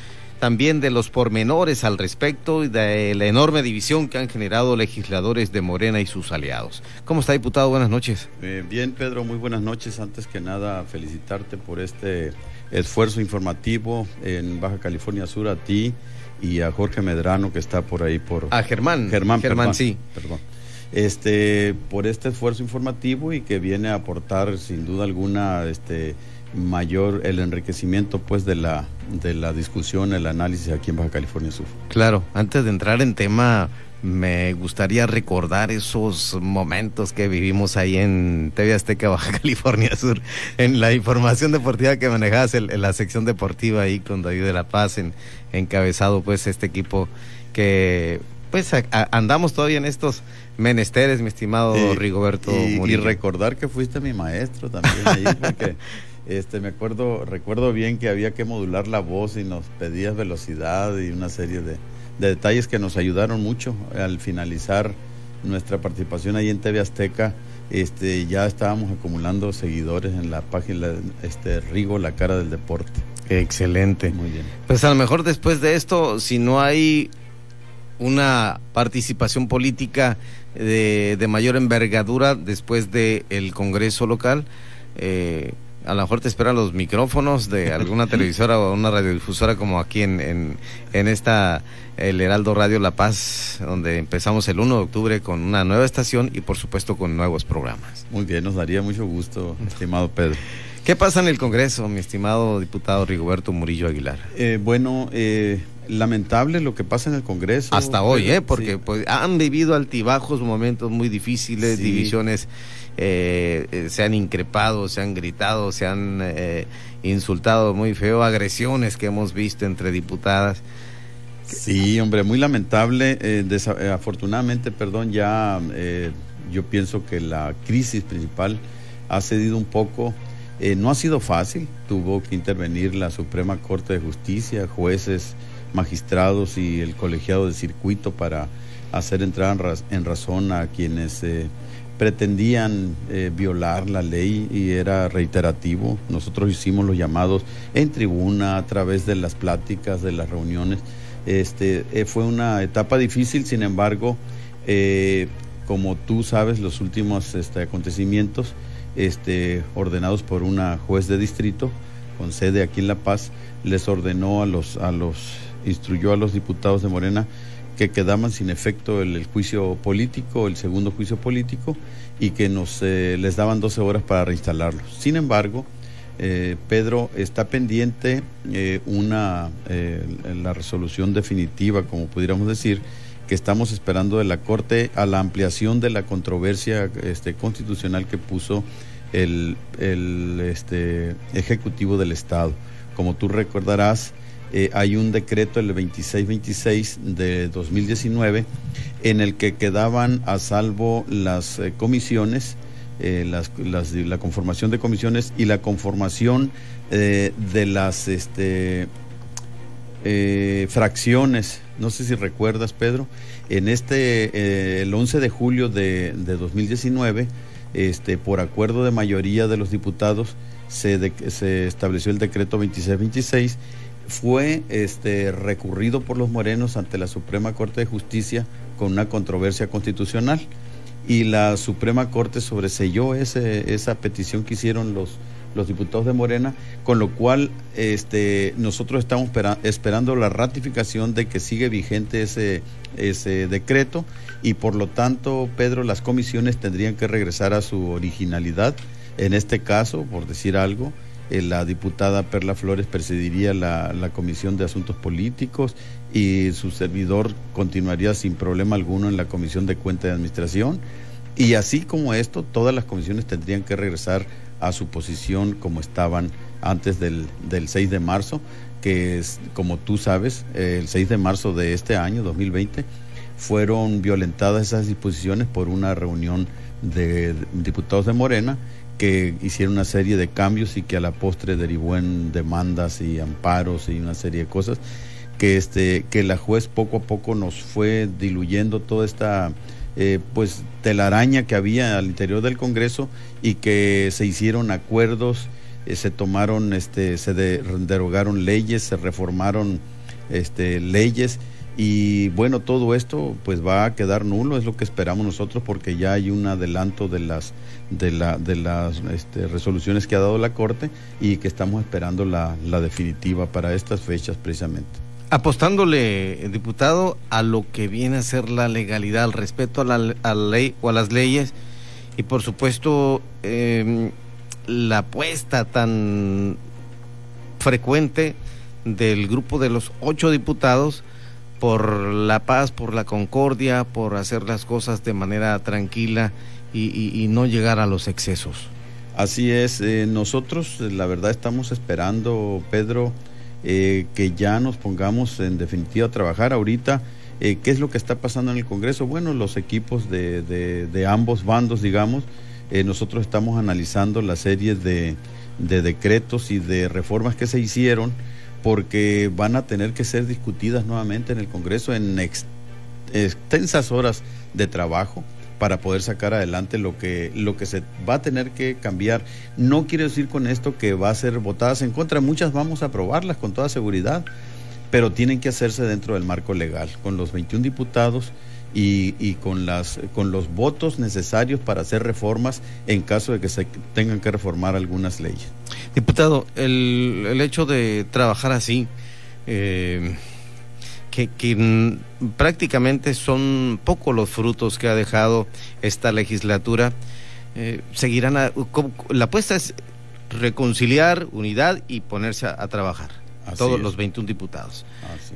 también de los pormenores al respecto y de la enorme división que han generado legisladores de Morena y sus aliados. ¿Cómo está, diputado? Buenas noches. Eh, bien, Pedro, muy buenas noches. Antes que nada, felicitarte por este esfuerzo informativo en Baja California Sur a ti y a Jorge Medrano, que está por ahí por... A Germán. Germán, Germán perdón, sí. Perdón este, por este esfuerzo informativo y que viene a aportar sin duda alguna este, mayor el enriquecimiento pues de la, de la discusión, el análisis aquí en Baja California Sur. Claro, antes de entrar en tema, me gustaría recordar esos momentos que vivimos ahí en TV Azteca, Baja California Sur, en la información deportiva que manejabas en, la sección deportiva ahí con David de la Paz, en, encabezado pues este equipo que pues a, a, andamos todavía en estos menesteres, mi estimado y, Rigoberto y, Murillo. y, recordar que fuiste mi maestro también ahí, porque este me acuerdo, recuerdo bien que había que modular la voz y nos pedías velocidad y una serie de, de detalles que nos ayudaron mucho al finalizar nuestra participación ahí en TV Azteca. Este, ya estábamos acumulando seguidores en la página este Rigo, la cara del deporte. Excelente. Muy bien. Pues a lo mejor después de esto, si no hay una participación política de, de mayor envergadura después del el Congreso local. Eh, a lo mejor te esperan los micrófonos de alguna televisora o una radiodifusora como aquí en, en, en, esta, el Heraldo Radio La Paz, donde empezamos el 1 de octubre con una nueva estación y por supuesto con nuevos programas. Muy bien, nos daría mucho gusto, estimado Pedro. ¿Qué pasa en el Congreso, mi estimado diputado Rigoberto Murillo Aguilar? Eh, bueno, eh, lamentable lo que pasa en el Congreso. Hasta hoy, ¿eh? Porque sí. pues, han vivido altibajos, momentos muy difíciles, sí. divisiones, eh, se han increpado, se han gritado, se han eh, insultado muy feo, agresiones que hemos visto entre diputadas. Sí, hombre, muy lamentable. Eh, afortunadamente, perdón, ya eh, yo pienso que la crisis principal ha cedido un poco. Eh, no ha sido fácil, tuvo que intervenir la Suprema Corte de Justicia, jueces, magistrados y el colegiado de circuito para hacer entrar en, raz en razón a quienes eh, pretendían eh, violar la ley y era reiterativo. Nosotros hicimos los llamados en tribuna, a través de las pláticas, de las reuniones. Este, eh, fue una etapa difícil, sin embargo, eh, como tú sabes, los últimos este, acontecimientos este, ordenados por una juez de distrito con sede aquí en La Paz, les ordenó a los, a los, instruyó a los diputados de Morena que quedaban sin efecto el, juicio político, el segundo juicio político, y que nos eh, les daban 12 horas para reinstalarlos. Sin embargo, eh, Pedro, está pendiente eh, una la resolución definitiva, como pudiéramos decir, que estamos esperando de la Corte a la ampliación de la controversia este, constitucional que puso el, el este, Ejecutivo del Estado. Como tú recordarás, eh, hay un decreto, el 2626 de 2019, en el que quedaban a salvo las eh, comisiones, eh, las, la conformación de comisiones y la conformación de las este, fracciones. No sé si recuerdas, Pedro, en este, el 11 de julio de, de 2019, este, por acuerdo de mayoría de los diputados, se, de, se estableció el decreto 2626 fue este, recurrido por los morenos ante la Suprema Corte de Justicia con una controversia constitucional y la Suprema Corte sobreselló ese, esa petición que hicieron los, los diputados de Morena, con lo cual este, nosotros estamos esperando la ratificación de que sigue vigente ese, ese decreto y por lo tanto, Pedro, las comisiones tendrían que regresar a su originalidad. En este caso, por decir algo, eh, la diputada Perla Flores presidiría la, la, Comisión de Asuntos Políticos y su servidor continuaría sin problema alguno en la Comisión de Cuenta de Administración. Y así como esto, todas las comisiones tendrían que regresar a su posición como estaban antes del, del 6 de marzo, que es, como tú sabes, el 6 de marzo de este año, 2020, fueron violentadas esas disposiciones por una reunión de diputados de Morena que hicieron una serie de cambios y que a la postre derivó en demandas y amparos y una serie de cosas que este que la juez poco a poco nos fue diluyendo toda esta eh, pues telaraña que había al interior del Congreso y que se hicieron acuerdos eh, se tomaron este se derogaron leyes se reformaron este leyes y bueno, todo esto pues va a quedar nulo, es lo que esperamos nosotros porque ya hay un adelanto de las de la de las este, resoluciones que ha dado la Corte y que estamos esperando la, la definitiva para estas fechas precisamente. Apostándole, diputado, a lo que viene a ser la legalidad, al respeto a la, ley o a las leyes y por supuesto eh, la apuesta tan frecuente del grupo de los ocho diputados por la paz, por la concordia, por hacer las cosas de manera tranquila y, no llegar a los excesos. Así es, eh, nosotros la verdad estamos esperando, Pedro, eh, que ya nos pongamos en definitiva a trabajar ahorita. Eh, ¿Qué es lo que está pasando en el Congreso? Bueno, los equipos de, de, ambos bandos, digamos, nosotros estamos analizando la serie de, de decretos y de reformas que se hicieron porque van a tener que ser discutidas nuevamente en el Congreso en extensas horas de trabajo para poder sacar adelante lo que, lo que se va a tener que cambiar. No quiere decir con esto que va a ser votadas en contra, muchas vamos a aprobarlas con toda seguridad, pero tienen que hacerse dentro del marco legal, con los 21 diputados y, y, con, las, con los votos necesarios para hacer reformas en caso de que se tengan que reformar algunas leyes. Diputado, el, el hecho de trabajar así, eh, que, prácticamente son pocos los frutos que ha dejado esta legislatura, eh, seguirán, la apuesta es reconciliar, unidad y ponerse a trabajar todos los 21 diputados.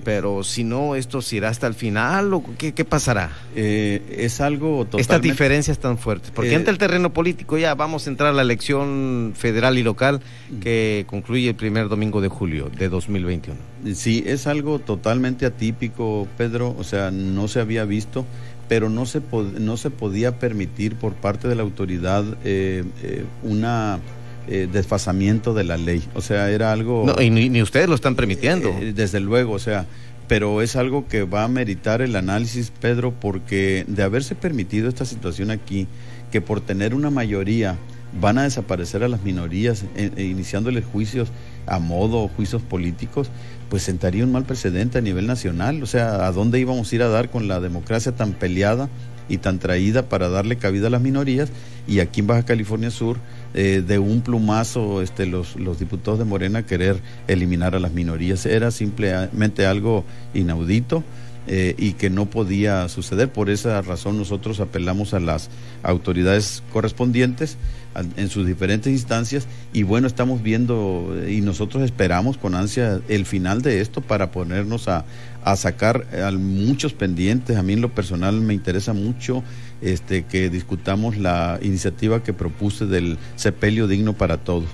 Pero si no, esto se irá hasta el final o qué, qué pasará? Eh, es algo totalmente... Estas diferencias tan fuertes. Porque eh, ante el terreno político ya vamos a entrar a la elección federal y local que concluye el primer domingo de julio de 2021. Sí, es algo totalmente atípico, Pedro. O sea, no se había visto pero no se, no se podía permitir por parte de la autoridad eh, una eh, desfasamiento de la ley. O sea, era algo... No, y ni, ustedes lo están permitiendo. Eh, desde luego, o sea, pero es algo que va a meritar el análisis, Pedro, porque de haberse permitido esta situación aquí, que por tener una mayoría van a desaparecer a las minorías, eh, iniciándoles juicios a modo, juicios políticos, pues sentaría un mal precedente a nivel nacional. O sea, ¿a dónde íbamos a ir a dar con la democracia tan peleada y tan traída para darle cabida a las minorías? Y aquí en Baja California Sur eh, de un plumazo este, los, los diputados de Morena querer eliminar a las minorías. Era simplemente algo inaudito. Eh, y que no podía suceder. Por esa razón nosotros apelamos a las autoridades correspondientes en sus diferentes instancias y bueno, estamos viendo y nosotros esperamos con ansia el final de esto para ponernos a, a sacar a muchos pendientes. A mí en lo personal me interesa mucho este, que discutamos la iniciativa que propuse del sepelio digno para todos.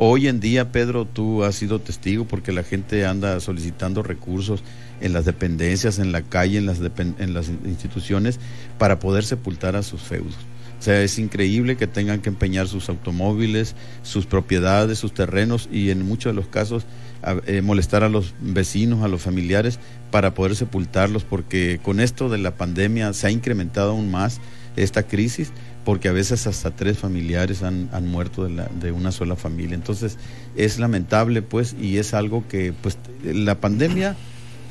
Hoy en día, Pedro, tú has sido testigo porque la gente anda solicitando recursos en las dependencias, en la calle, en las, en las instituciones, para poder sepultar a sus feudos. O sea, es increíble que tengan que empeñar sus automóviles, sus propiedades, sus terrenos y en muchos de los casos eh, molestar a los vecinos, a los familiares para poder sepultarlos, porque con esto de la pandemia se ha incrementado aún más esta crisis porque a veces hasta tres familiares han, han muerto de, la- de una sola familia. Entonces es lamentable pues y es algo que pues la pandemia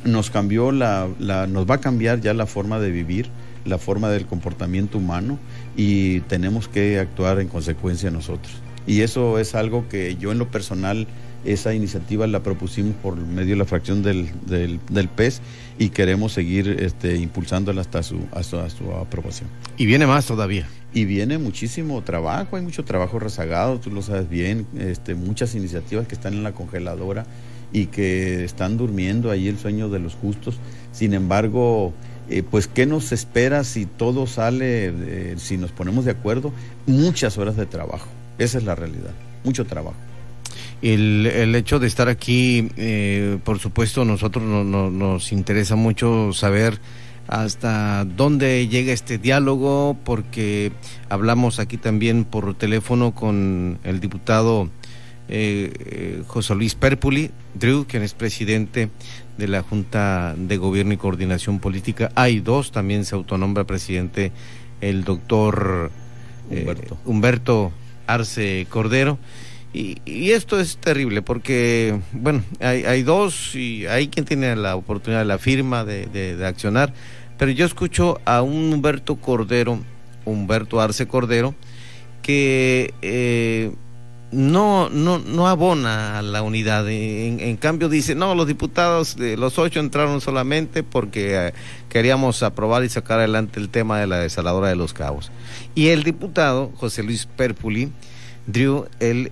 nos cambió la, la- nos va a cambiar ya la forma de vivir, la forma del comportamiento humano y tenemos que actuar en consecuencia nosotros. Y eso es algo que yo en lo personal, esa iniciativa la propusimos por medio de la fracción del, del, del PES y queremos seguir este, impulsándola hasta su, hasta su aprobación. Y viene más todavía. Y viene muchísimo trabajo, hay mucho trabajo rezagado, tú lo sabes bien, este, muchas iniciativas que están en la congeladora y que están durmiendo ahí el sueño de los justos. Sin embargo, eh, pues ¿qué nos espera si todo sale, si nos ponemos de acuerdo? Muchas horas de trabajo, esa es la realidad, mucho trabajo. El, el hecho de estar aquí, eh, por supuesto, nosotros no- no- nos interesa mucho saber hasta dónde llega este diálogo, porque hablamos aquí también por teléfono con el diputado eh, eh, José Luis Perpuli, Drew, quien es presidente de la Junta de Gobierno y Coordinación Política. Hay dos, también se autonombra presidente el doctor eh, Humberto. Humberto Arce Cordero. Y, y esto es terrible porque, bueno, hay, hay dos y hay quien tiene la oportunidad de la firma de, de- de accionar, pero yo escucho a un Humberto Cordero, Humberto Arce Cordero, que eh, no, no, no abona a la unidad. En, cambio dice, no, los diputados, de los ocho entraron solamente porque eh, queríamos aprobar y sacar adelante el tema de la desaladora de los cabos. Y el diputado, José Luis Perpuli, Drew, él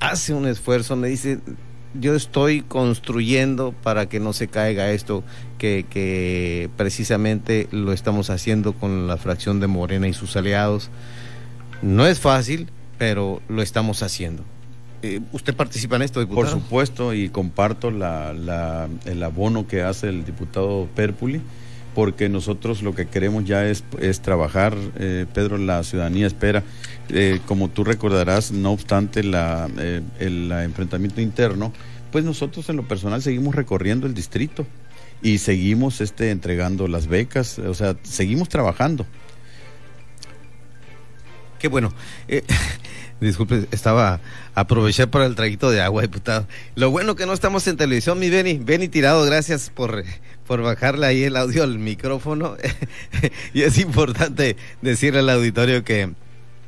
hace un esfuerzo, me dice, yo estoy construyendo para que no se caiga esto, que, que precisamente lo estamos haciendo con la fracción de Morena y sus aliados. No es fácil, pero lo estamos haciendo. Eh, ¿Usted participa en esto, diputado? Por supuesto, y comparto la, la- el abono que hace el diputado Perpuli, porque nosotros lo que queremos ya es, es trabajar, eh, Pedro, la ciudadanía espera. Eh, como tú recordarás, no obstante la, eh, el la enfrentamiento interno, pues nosotros en lo personal seguimos recorriendo el distrito y seguimos este, entregando las becas, o sea, seguimos trabajando. Qué bueno. Eh, disculpe, estaba aproveché para el traguito de agua, diputado. Lo bueno que no estamos en televisión, mi Beni. Beni Tirado, gracias por, por bajarle ahí el audio al micrófono. y es importante decirle al auditorio que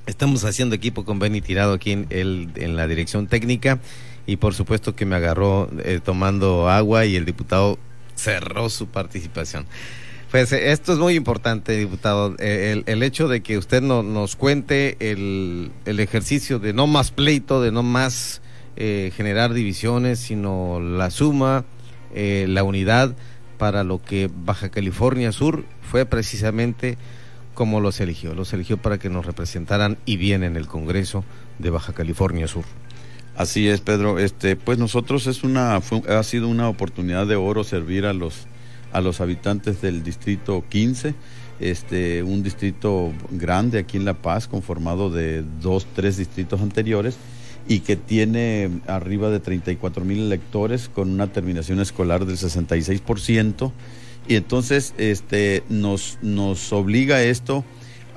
estamos haciendo equipo con Beni Tirado aquí en, el, en la dirección técnica. Y por supuesto que me agarró eh, tomando agua y el diputado cerró su participación. Pues eh, esto es muy importante, diputado. Eh, el, el hecho de que usted no- nos cuente el, el ejercicio de no más pleito, de no más eh, generar divisiones, sino la suma, eh, la unidad para lo que Baja California Sur fue precisamente como los eligió. Los eligió para que nos representaran y bien en el Congreso de Baja California Sur. Así es, Pedro. Este, pues nosotros es una, ha sido una oportunidad de oro servir a los, a los habitantes del distrito 15, este, un distrito grande aquí en La Paz, conformado de dos, tres distritos anteriores y que tiene arriba de 34 mil electores con una terminación escolar del 66%. Y entonces este, nos, nos obliga esto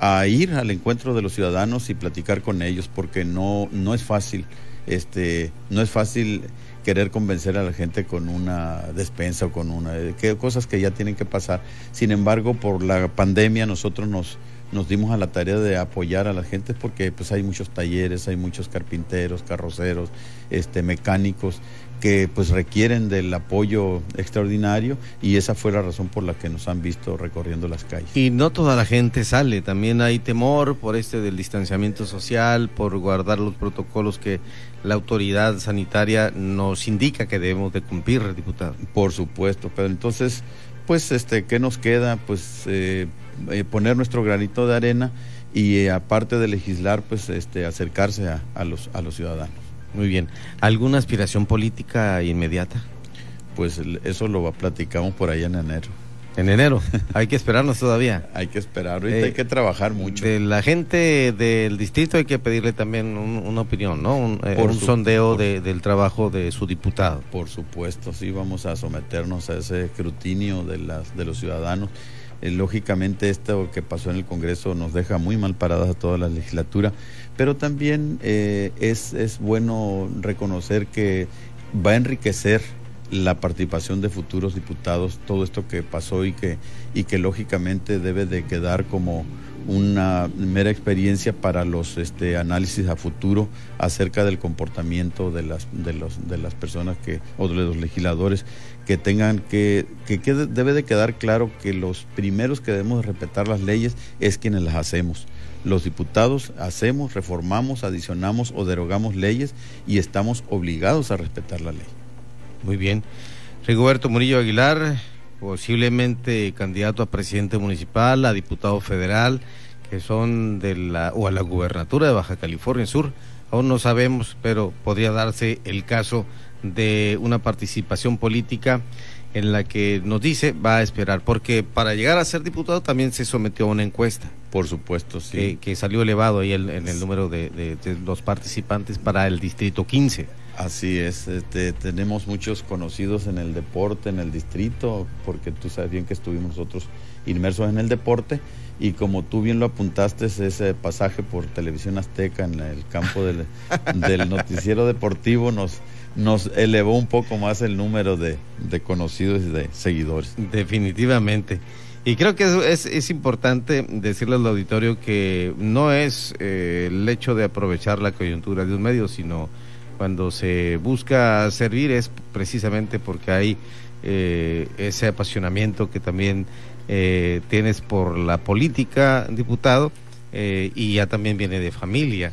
a ir al encuentro de los ciudadanos y platicar con ellos, porque no, no es fácil, este, no es fácil querer convencer a la gente con una despensa o con una eh, que, cosas que ya tienen que pasar. Sin embargo, por la pandemia nosotros nos, nos dimos a la tarea de apoyar a la gente porque pues hay muchos talleres, hay muchos carpinteros, carroceros, este, mecánicos que pues requieren del apoyo extraordinario y esa fue la razón por la que nos han visto recorriendo las calles. Y no toda la gente sale, también hay temor por este del distanciamiento social, por guardar los protocolos que la autoridad sanitaria nos indica que debemos de cumplir, diputado. Por supuesto, pero entonces, pues, este, ¿qué nos queda? Pues eh, eh, poner nuestro granito de arena y eh, aparte de legislar, pues, este, acercarse a, a los a los ciudadanos. Muy bien. ¿Alguna aspiración política inmediata? Pues eso lo platicamos por allá en enero. En enero. Hay que esperarnos todavía. hay que esperar. Ahorita hay que trabajar mucho. De la gente del distrito hay que pedirle también un- una opinión, ¿no? Un, eh, Por un su- sondeo por- de- del trabajo de su diputado. Por supuesto, sí, vamos a someternos a ese escrutinio de, las, de los ciudadanos. Eh, lógicamente, esto que pasó en el Congreso nos deja muy mal paradas a toda la legislatura, pero también eh, es, es bueno reconocer que va a enriquecer la participación de futuros diputados, todo esto que pasó y que, y que lógicamente debe de quedar como una mera experiencia para los este, análisis a futuro acerca del comportamiento de las, de los, de las personas que, o de los legisladores que tengan que, que quede- debe de quedar claro que los primeros que debemos respetar las leyes es quienes las hacemos. Los diputados hacemos, reformamos, adicionamos o derogamos leyes y estamos obligados a respetar la ley. Muy bien. Rigoberto Murillo Aguilar, posiblemente candidato a presidente municipal, a diputado federal, que son de la, o a la gubernatura de Baja California Sur. Aún no sabemos, pero podría darse el caso de una participación política en la que nos dice va a esperar, porque para llegar a ser diputado también se sometió a una encuesta. Por supuesto, sí. Que, que salió elevado ahí el- en el número de, de- de los participantes para el distrito 15. Así es, este, tenemos muchos conocidos en el deporte, en el distrito, porque tú sabes bien que estuvimos nosotros inmersos en el deporte y como tú bien lo apuntaste, ese pasaje por televisión azteca en el campo del, del noticiero deportivo nos, nos elevó un poco más el número de, de conocidos y de seguidores. Definitivamente. Y creo que es, es, importante decirle al auditorio que no es eh, el hecho de aprovechar la coyuntura de un medio, sino cuando se busca servir es precisamente porque hay eh, ese apasionamiento que también eh, tienes por la política, diputado, eh, y ya también viene de familia.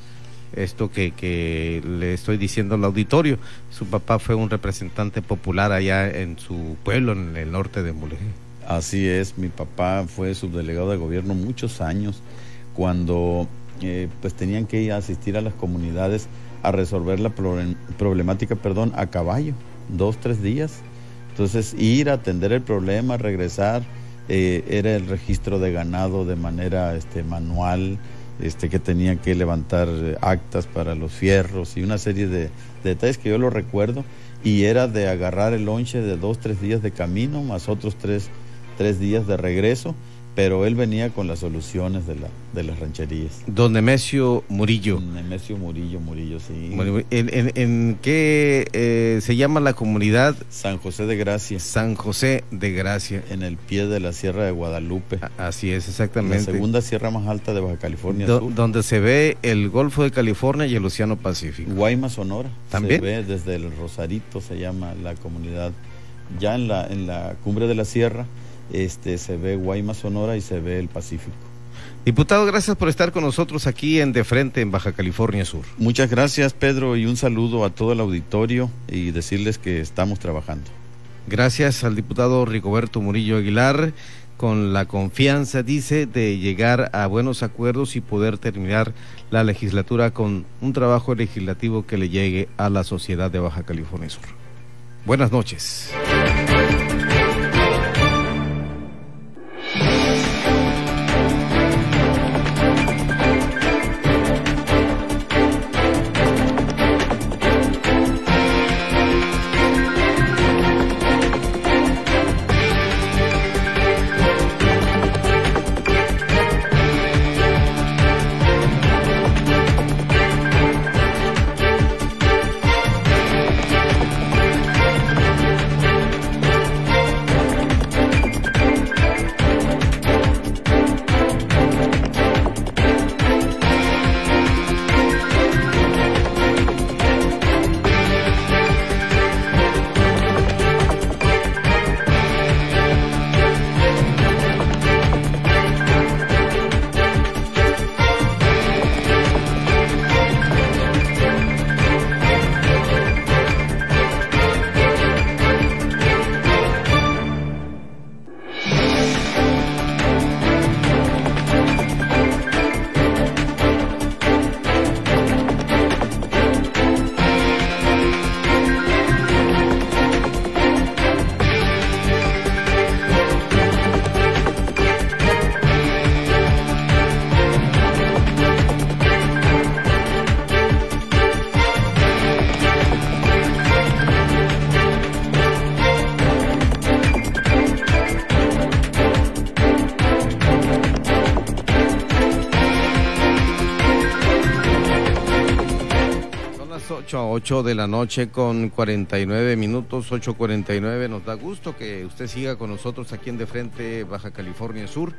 Esto que, que le estoy diciendo al auditorio, su papá fue un representante popular allá en su pueblo, en el norte de Mulegé. Así es, mi papá fue subdelegado de gobierno muchos años cuando eh, pues tenían que asistir a las comunidades a resolver la problem- problemática, perdón, a caballo, dos, tres días. Entonces ir a atender el problema, regresar, eh, era el registro de ganado de manera este, manual, este, que tenían que levantar eh, actas para los fierros y una serie de, de detalles que yo lo recuerdo y era de agarrar el lonche de dos, tres días de camino más otros tres, tres días de regreso, pero él venía con las soluciones de, la, de las rancherías. Don Nemesio Murillo. Nemesio Murillo, Murillo, sí. ¿En, en, en qué eh, se llama la comunidad? San José de Gracia. San José de Gracia. En el pie de la Sierra de Guadalupe. Así es, exactamente. La segunda sierra más alta de Baja California Do- Sur. donde se ve el Golfo de California y el Océano Pacífico. Guaymas, Sonora. ¿También? Se ve desde el Rosarito, se llama la comunidad. Ya en la, en la cumbre de la sierra este, se ve Guaymas, Sonora y se ve el Pacífico. Diputado, gracias por estar con nosotros aquí en De Frente, en Baja California Sur. Muchas gracias, Pedro, y un saludo a todo el auditorio y decirles que estamos trabajando. Gracias al diputado Rigoberto Murillo Aguilar, con la confianza, dice, de llegar a buenos acuerdos y poder terminar la legislatura con un trabajo legislativo que le llegue a la sociedad de Baja California Sur. Buenas noches. 8 a 8 de la noche con 49 minutos, 8.49. Nos da gusto que usted siga con nosotros aquí en De Frente, Baja California Sur.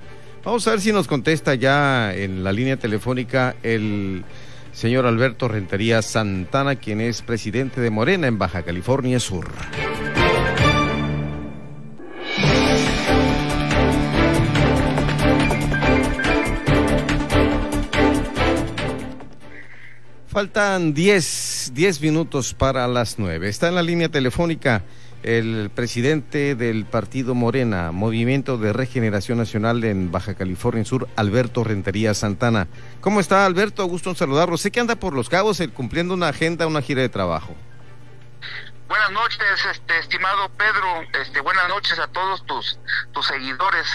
Vamos a ver si nos contesta ya en la línea telefónica el señor Alberto Rentería Santana, quien es presidente de Morena en Baja California Sur. Faltan 10, 10 minutos para las 9. Está en la línea telefónica el presidente del partido Morena, Movimiento de Regeneración Nacional en Baja California Sur, Alberto Rentería Santana. ¿Cómo está Alberto? Gusto en saludarlo. Sé que anda por los cabos eh, cumpliendo una agenda, una gira de trabajo. Buenas noches, este, estimado Pedro. Este, buenas noches a todos tus, tus seguidores.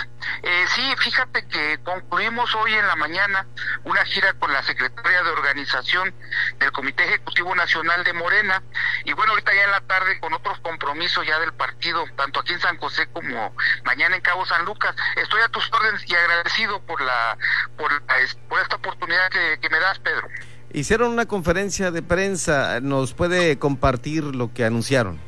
Eh, sí, fíjate que concluimos hoy en la mañana una gira con la secretaria de organización del Comité Ejecutivo Nacional de Morena y bueno, ahorita ya en la tarde con otros compromisos ya del partido, tanto aquí en San José como mañana en Cabo San Lucas. Estoy a tus órdenes y agradecido por la por, por esta oportunidad que, que me das, Pedro. Hicieron una conferencia de prensa, ¿nos puede compartir lo que anunciaron?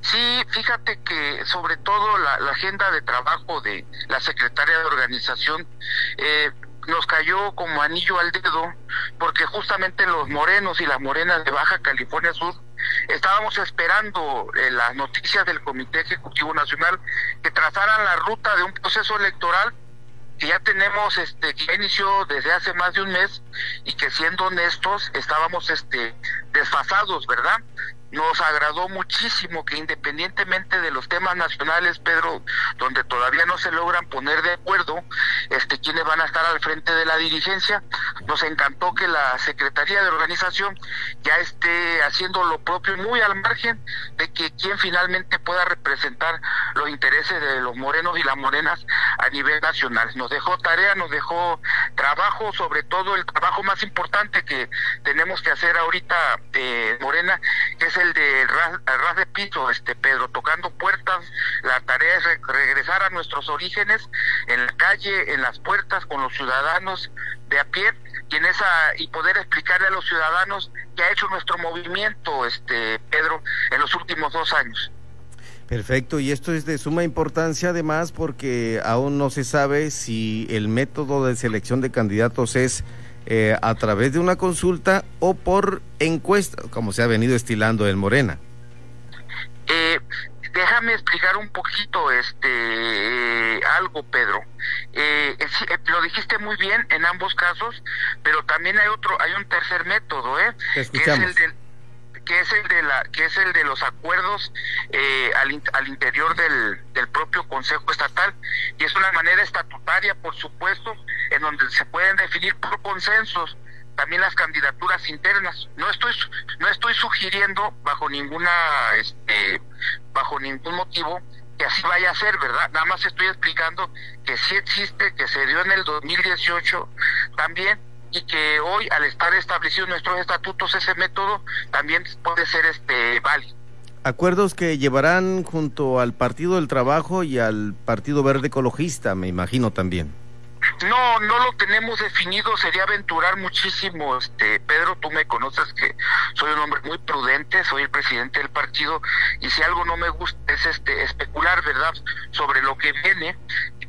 Sí, fíjate que sobre todo la, agenda de trabajo de la secretaria de organización eh, nos cayó como anillo al dedo porque justamente los morenos y las morenas de Baja California Sur estábamos esperando eh, las noticias del Comité Ejecutivo Nacional que trazaran la ruta de un proceso electoral que ya tenemos este que inició desde hace más de un mes y que siendo honestos estábamos este desfasados, ¿verdad? Nos agradó muchísimo que independientemente de los temas nacionales, Pedro, donde todavía no se logran poner de acuerdo este quiénes van a estar al frente de la dirigencia, nos encantó que la Secretaría de Organización ya esté haciendo lo propio muy al margen de que quien finalmente pueda representar los intereses de los morenos y las morenas a nivel nacional. Nos dejó tarea, nos dejó trabajo, sobre todo el trabajo más importante que tenemos que hacer ahorita eh, Morena, que es el de ras, ras, de piso, este Pedro, tocando puertas. La tarea es regresar a nuestros orígenes en la calle, en las puertas, con los ciudadanos de a pie y esa y poder explicarle a los ciudadanos qué ha hecho nuestro movimiento, este Pedro, en los últimos dos años. Perfecto, y esto es de suma importancia además porque aún no se sabe si el método de selección de candidatos es eh, a través de una consulta o por encuesta, como se ha venido estilando en Morena. Eh, déjame explicar un poquito este eh, algo, Pedro. Eh, lo dijiste muy bien en ambos casos, pero también hay otro, hay un tercer método, ¿eh? Que es el del que es el de la que es el de los acuerdos eh, al, al, interior del, del propio Consejo Estatal y es una manera estatutaria por supuesto donde se pueden definir por consensos también las candidaturas internas no estoy no estoy sugiriendo bajo ninguna este bajo ningún motivo que así vaya a ser, ¿verdad? Nada más estoy explicando que sí existe, que se dio en el 2018 también y que hoy al estar establecido en nuestros estatutos ese método también puede ser este válido. Acuerdos que llevarán junto al Partido del Trabajo y al Partido Verde Ecologista, me imagino también. No, no lo tenemos definido, sería aventurar muchísimo, este Pedro, tú me conoces que soy un hombre muy prudente, soy el presidente del partido y si algo no me gusta es este especular, ¿verdad?, sobre lo que viene,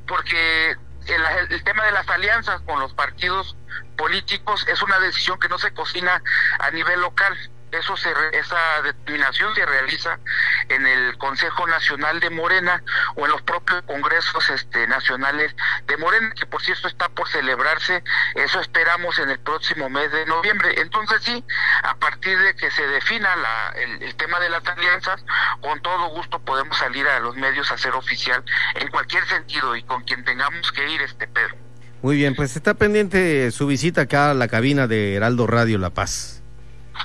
porque el, el tema de las alianzas con los partidos políticos es una decisión que no se cocina a nivel local. Eso se, esa determinación se realiza en el Consejo Nacional de Morena o en los propios congresos este, nacionales de Morena, que por cierto está por celebrarse, eso esperamos en el próximo mes de noviembre. Entonces sí, a partir de que se defina la, el, el tema de las alianzas, con todo gusto podemos salir a los medios a hacer oficial en cualquier sentido y con quien tengamos que ir, este Pedro. Muy bien, pues está pendiente su visita acá a la cabina de Heraldo Radio La Paz.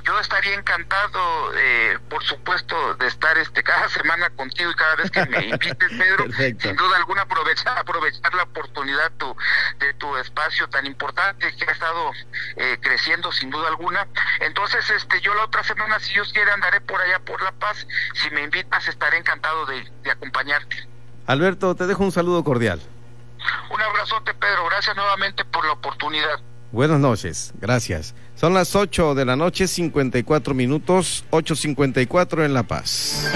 Yo estaría encantado, eh, por supuesto, de estar este cada semana contigo y cada vez que me invites, Pedro. Perfecto. Sin duda alguna, aprovechar, aprovechar la oportunidad tu, de tu espacio tan importante que ha estado eh, creciendo, sin duda alguna. Entonces, este, yo la otra semana, si Dios quiere, andaré por allá por La Paz. Si me invitas, estaré encantado de, de acompañarte. Alberto, te dejo un saludo cordial. Un abrazote, Pedro. Gracias nuevamente por la oportunidad. Buenas noches, gracias. Son las 8 de la noche, 54 minutos, 8.54 en La Paz.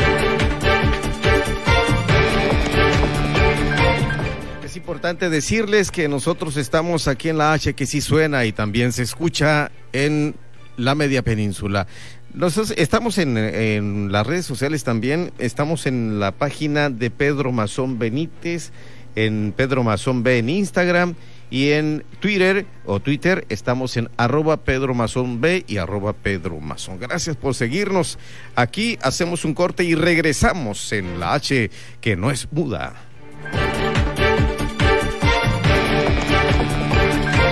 Es importante decirles que nosotros estamos aquí en la H que sí suena y también se escucha en la media península. Nosotros estamos en, en las redes sociales también, estamos en la página de Pedro Mazón Benítez, en Pedro Mazón B en Instagram y en Twitter o Twitter estamos en arroba Pedro Mazón B y arroba Pedro Mazón. Gracias por seguirnos. Aquí hacemos un corte y regresamos en la H que no es muda.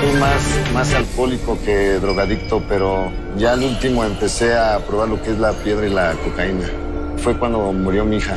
Soy más, más alcohólico que drogadicto, pero ya al último empecé a probar lo que es la piedra y la cocaína. Fue cuando murió mi hija.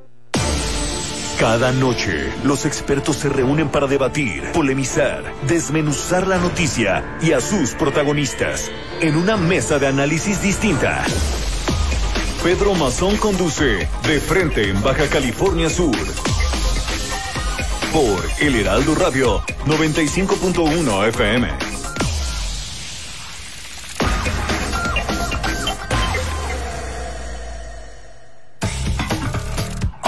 Cada noche, los expertos se reúnen para debatir, polemizar, desmenuzar la noticia y a sus protagonistas en una mesa de análisis distinta. Pedro Mazón conduce De Frente en Baja California Sur. Por El Heraldo Radio 95.1 FM.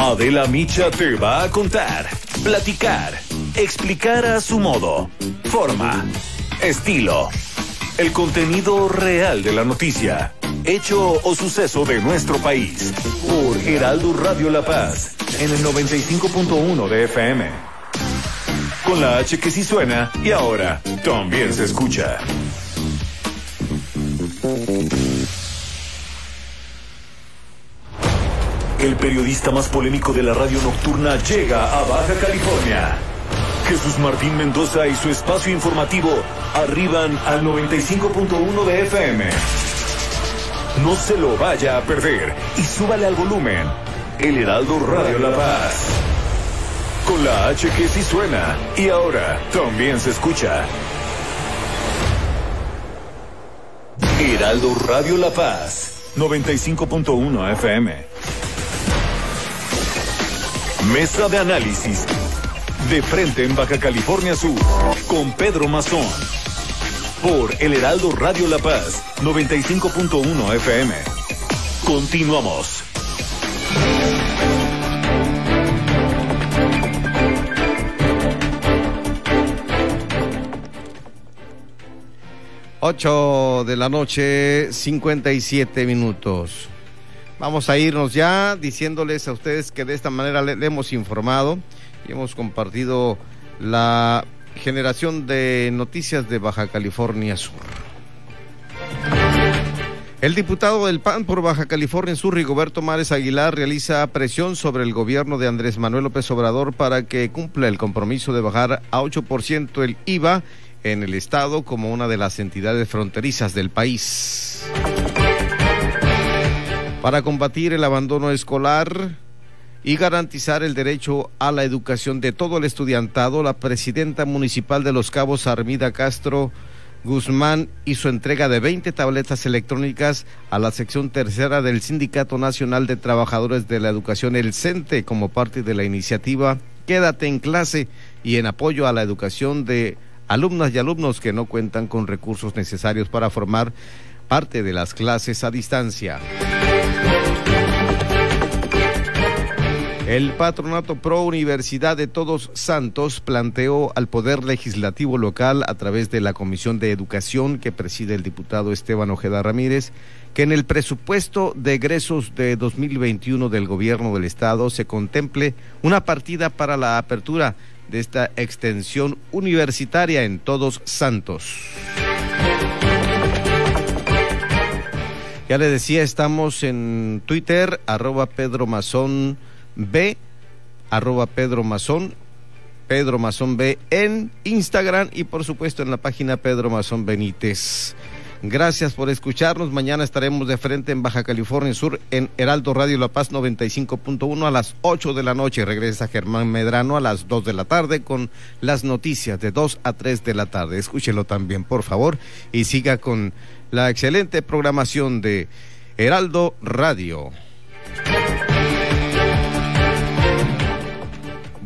Adela Micha te va a contar, platicar, explicar a su modo, forma, estilo, el contenido real de la noticia, hecho o suceso de nuestro país. Por Heraldo Radio La Paz, en el 95.1 de FM. Con la H que sí suena y ahora también se escucha. El periodista más polémico de la radio nocturna llega a Baja California. Jesús Martín Mendoza y su espacio informativo arriban al 95.1 de FM. No se lo vaya a perder y súbale al volumen. El Heraldo Radio La Paz. Con la H que sí suena y ahora también se escucha. Heraldo Radio La Paz, 95.1 FM. Mesa de análisis. De frente en Baja California Sur. Con Pedro Mazón. Por El Heraldo Radio La Paz. 95.1 FM. Continuamos. Ocho de la noche, 57 minutos. Vamos a irnos ya diciéndoles a ustedes que de esta manera le, hemos informado y hemos compartido la generación de noticias de Baja California Sur. El diputado del PAN por Baja California Sur, Rigoberto Mares Aguilar, realiza presión sobre el gobierno de Andrés Manuel López Obrador para que cumpla el compromiso de bajar a 8% el IVA en el Estado como una de las entidades fronterizas del país. Para combatir el abandono escolar y garantizar el derecho a la educación de todo el estudiantado, la presidenta municipal de Los Cabos, Armida Castro, Guzmán hizo entrega de 20 tabletas electrónicas a la sección tercera del Sindicato Nacional de Trabajadores de la Educación, el CENTE, como parte de la iniciativa Quédate en clase y en apoyo a la educación de alumnas y alumnos que no cuentan con recursos necesarios para formar parte de las clases a distancia. El Patronato Pro Universidad de Todos Santos planteó al Poder Legislativo local, a través de la Comisión de Educación que preside el diputado Esteban Ojeda Ramírez, que en el presupuesto de egresos de 2021 del Gobierno del Estado se contemple una partida para la apertura de esta extensión universitaria en Todos Santos. Ya le decía, estamos en Twitter, arroba Pedro Mazón B, arroba Pedro Mazón, Pedro Mazón B en Instagram y por supuesto en la página Pedro Mazón Benítez. Gracias por escucharnos. Mañana estaremos de frente en Baja California Sur en Heraldo Radio La Paz 95.1 a las 8 de la noche. Regresa Germán Medrano a las 2 de la tarde con las noticias de 2 a 3 de la tarde. Escúchelo también, por favor, y siga con la excelente programación de Heraldo Radio.